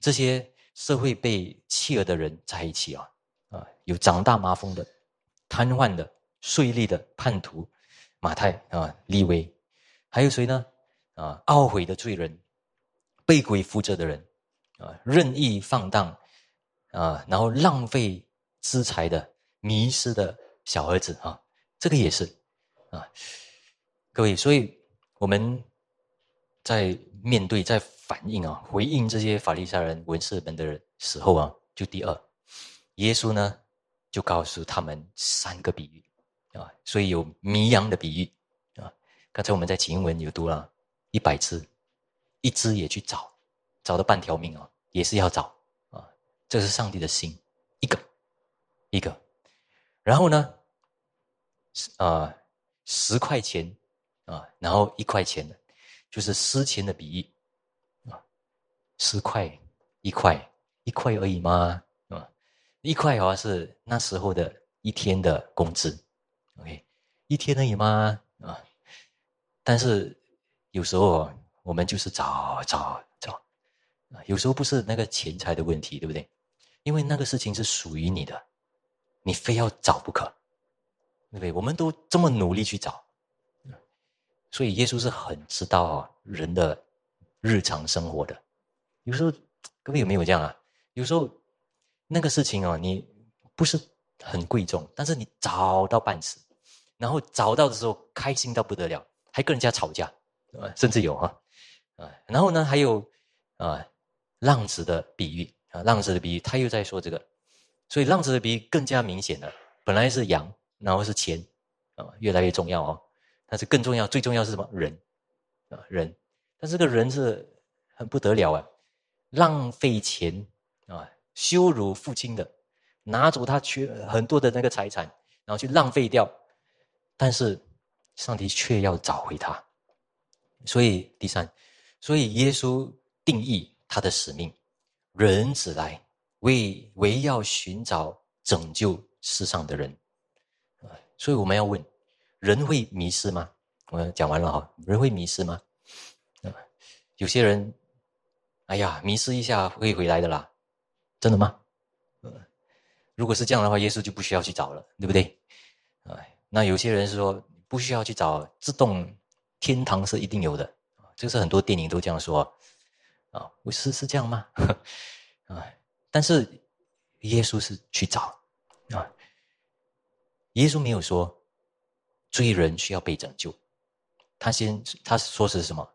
这些社会被弃儿的人在一起啊啊，有长大麻风的、瘫痪的、税吏的叛徒，马太啊、利威，还有谁呢？啊，懊悔的罪人，被鬼附着的人，啊，任意放荡啊，然后浪费资财的、迷失的小儿子啊，这个也是啊，各位，所以我们在。面对在反应啊，回应这些法利赛人、文士们的时候啊，就第二，耶稣呢就告诉他们三个比喻啊，所以有迷羊的比喻啊。刚才我们在经文有读了一百只，一只也去找，找到半条命哦，也是要找啊。这是上帝的心，一个一个，然后呢，啊十块钱啊，然后一块钱的。就是私钱的比喻，啊，十块一块一块而已吗？啊，一块好像是那时候的一天的工资，OK，一天而已吗？啊，但是有时候我们就是找找找，有时候不是那个钱财的问题，对不对？因为那个事情是属于你的，你非要找不可，对不对？我们都这么努力去找，所以耶稣是很知道人的日常生活的。有时候各位有没有这样啊？有时候那个事情哦，你不是很贵重，但是你找到半死，然后找到的时候开心到不得了，还跟人家吵架，啊，甚至有啊，啊，然后呢还有啊浪子的比喻。啊，浪子的比喻，他又在说这个，所以浪子的比喻更加明显了。本来是羊，然后是钱，啊，越来越重要哦。但是更重要、最重要是什么？人，啊，人。但这个人是很不得了啊，浪费钱啊，羞辱父亲的，拿走他缺很多的那个财产，然后去浪费掉。但是上帝却要找回他。所以第三，所以耶稣定义他的使命。人子来为为要寻找拯救世上的人，啊，所以我们要问：人会迷失吗？我讲完了哈，人会迷失吗？啊，有些人，哎呀，迷失一下会回来的啦，真的吗？呃，如果是这样的话，耶稣就不需要去找了，对不对？哎，那有些人是说不需要去找，自动天堂是一定有的，这是很多电影都这样说。啊，是是这样吗？啊，但是耶稣是去找啊，耶稣没有说罪人需要被拯救，他先他说是什么？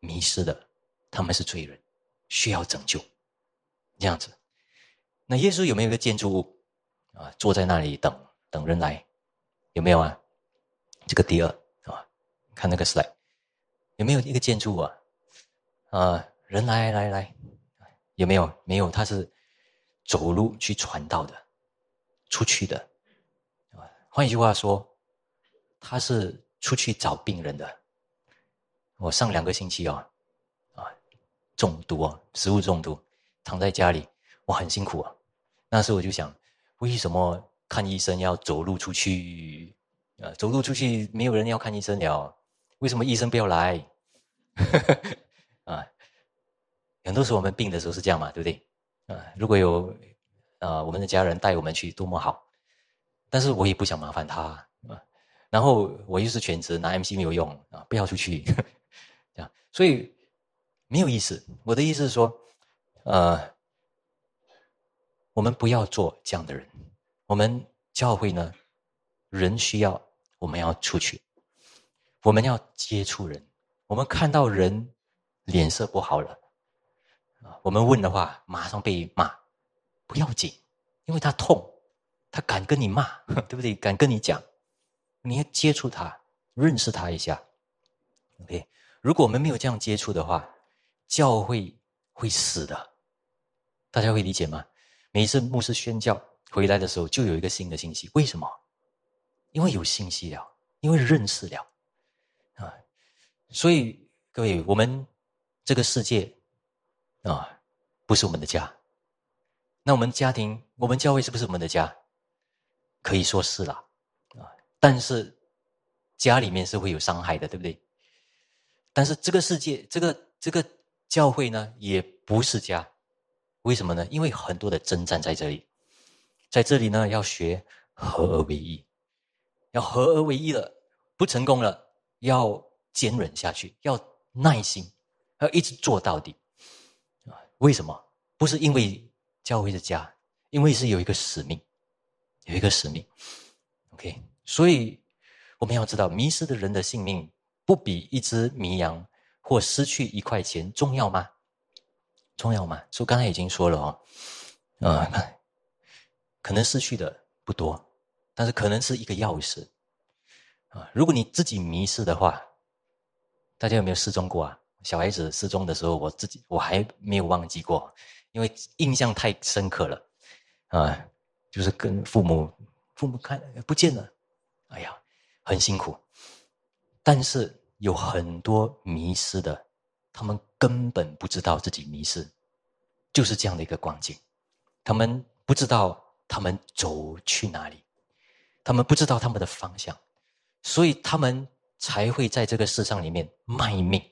迷失的，他们是罪人，需要拯救，这样子。那耶稣有没有一个建筑物啊？坐在那里等等人来，有没有啊？这个第二，看那个 slide，有没有一个建筑物啊？啊？人来来来，有没有？没有，他是走路去传道的，出去的，啊。换一句话说，他是出去找病人的。我上两个星期啊，啊，中毒啊，食物中毒，躺在家里，我很辛苦啊。那时候我就想，为什么看医生要走路出去？啊，走路出去没有人要看医生了，为什么医生不要来？啊？很多时候我们病的时候是这样嘛，对不对？啊，如果有啊我们的家人带我们去，多么好！但是我也不想麻烦他啊。然后我又是全职，拿 MC 没有用啊，不要出去，这样，所以没有意思。我的意思是说，呃，我们不要做这样的人。我们教会呢，人需要我们要出去，我们要接触人。我们看到人脸色不好了。啊我们问的话，马上被骂，不要紧，因为他痛，他敢跟你骂，对不对？敢跟你讲，你要接触他，认识他一下。OK，如果我们没有这样接触的话，教会会死的。大家会理解吗？每一次牧师宣教回来的时候，就有一个新的信息。为什么？因为有信息了，因为认识了。所以各位，我们这个世界。啊，不是我们的家。那我们家庭，我们教会是不是我们的家？可以说是了啊。但是家里面是会有伤害的，对不对？但是这个世界，这个这个教会呢，也不是家。为什么呢？因为很多的征战在这里，在这里呢，要学合而为一，要合而为一了，不成功了，要坚忍下去，要耐心，要一直做到底。为什么？不是因为教会的家，因为是有一个使命，有一个使命。OK，所以我们要知道，迷失的人的性命不比一只迷羊或失去一块钱重要吗？重要吗？所以刚才已经说了哦，啊，可能失去的不多，但是可能是一个钥匙啊。如果你自己迷失的话，大家有没有失踪过啊？小孩子失踪的时候，我自己我还没有忘记过，因为印象太深刻了，啊，就是跟父母父母看不见了，哎呀，很辛苦。但是有很多迷失的，他们根本不知道自己迷失，就是这样的一个光景，他们不知道他们走去哪里，他们不知道他们的方向，所以他们才会在这个世上里面卖命。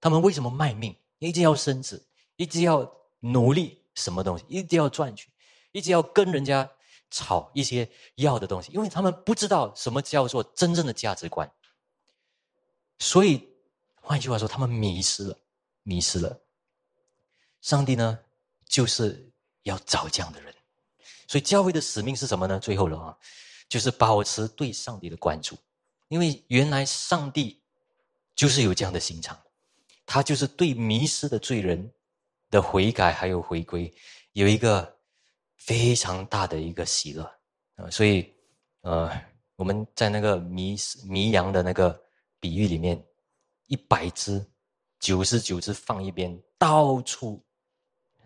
他们为什么卖命？一直要升职，一直要努力什么东西，一直要赚取，一直要跟人家吵一些要的东西，因为他们不知道什么叫做真正的价值观。所以换句话说，他们迷失了，迷失了。上帝呢，就是要找这样的人。所以教会的使命是什么呢？最后了啊，就是保持对上帝的关注，因为原来上帝就是有这样的心肠。他就是对迷失的罪人的悔改还有回归，有一个非常大的一个喜乐啊！所以，呃，我们在那个迷迷羊的那个比喻里面，一百只，九十九只放一边，到处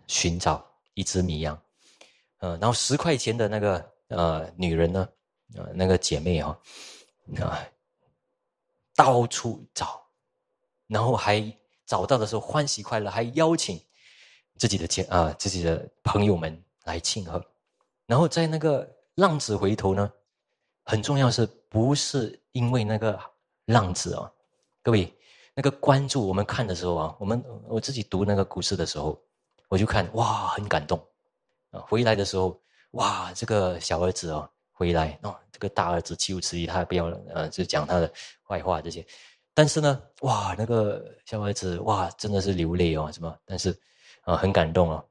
寻找一只迷羊，呃，然后十块钱的那个呃女人呢，呃，那个姐妹啊，啊，到处找，然后还。找到的时候欢喜快乐，还邀请自己的亲啊自己的朋友们来庆贺。然后在那个浪子回头呢，很重要是不是因为那个浪子啊？各位那个关注我们看的时候啊，我们我自己读那个故事的时候，我就看哇很感动啊。回来的时候哇这个小儿子啊回来哦，这个大儿子岂有此理，他不要呃就讲他的坏话这些。但是呢，哇，那个小孩子哇，真的是流泪哦，什么？但是，啊，很感动哦。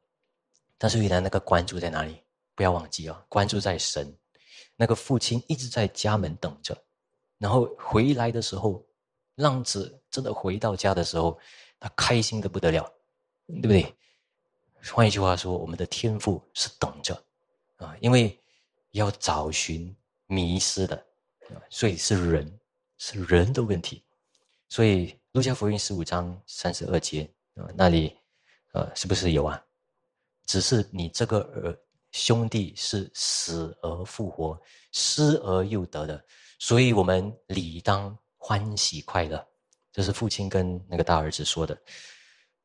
但是原来那个关注在哪里？不要忘记哦，关注在神。那个父亲一直在家门等着，然后回来的时候，浪子真的回到家的时候，他开心的不得了，对不对？换一句话说，我们的天赋是等着啊，因为要找寻迷失的，所以是人，是人的问题。所以，路加福音十五章三十二节啊，那里，呃，是不是有啊？只是你这个儿兄弟是死而复活，失而又得的，所以我们理当欢喜快乐。这是父亲跟那个大儿子说的。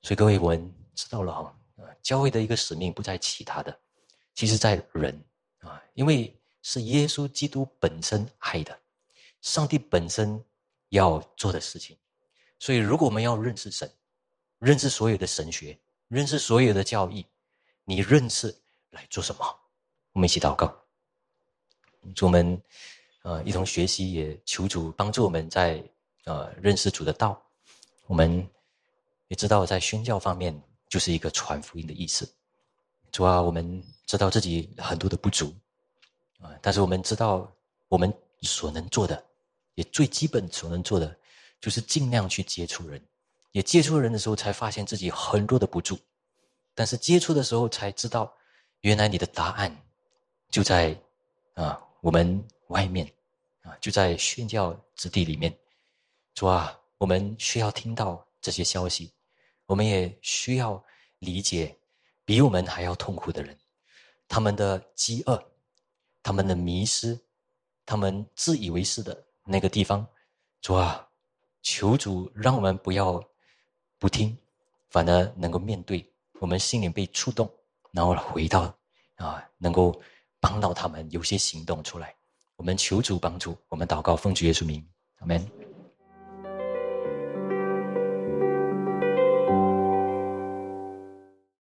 所以各位，我们知道了哈，教会的一个使命不在其他的，其实在人啊，因为是耶稣基督本身爱的，上帝本身。要做的事情，所以如果我们要认识神，认识所有的神学，认识所有的教义，你认识来做什么？我们一起祷告，主们，呃，一同学习，也求主帮助我们在呃认识主的道。我们也知道，在宣教方面，就是一个传福音的意思。主啊，我们知道自己很多的不足啊，但是我们知道我们所能做的。也最基本所能做的，就是尽量去接触人，也接触人的时候，才发现自己很多的不足。但是接触的时候，才知道，原来你的答案就在啊我们外面啊，就在宣教之地里面。主啊，我们需要听到这些消息，我们也需要理解比我们还要痛苦的人，他们的饥饿，他们的迷失，他们自以为是的。那个地方，主啊，求主让我们不要不听，反而能够面对，我们心里被触动，然后回到啊，能够帮到他们有些行动出来。我们求主帮助，我们祷告奉主耶稣名，阿门。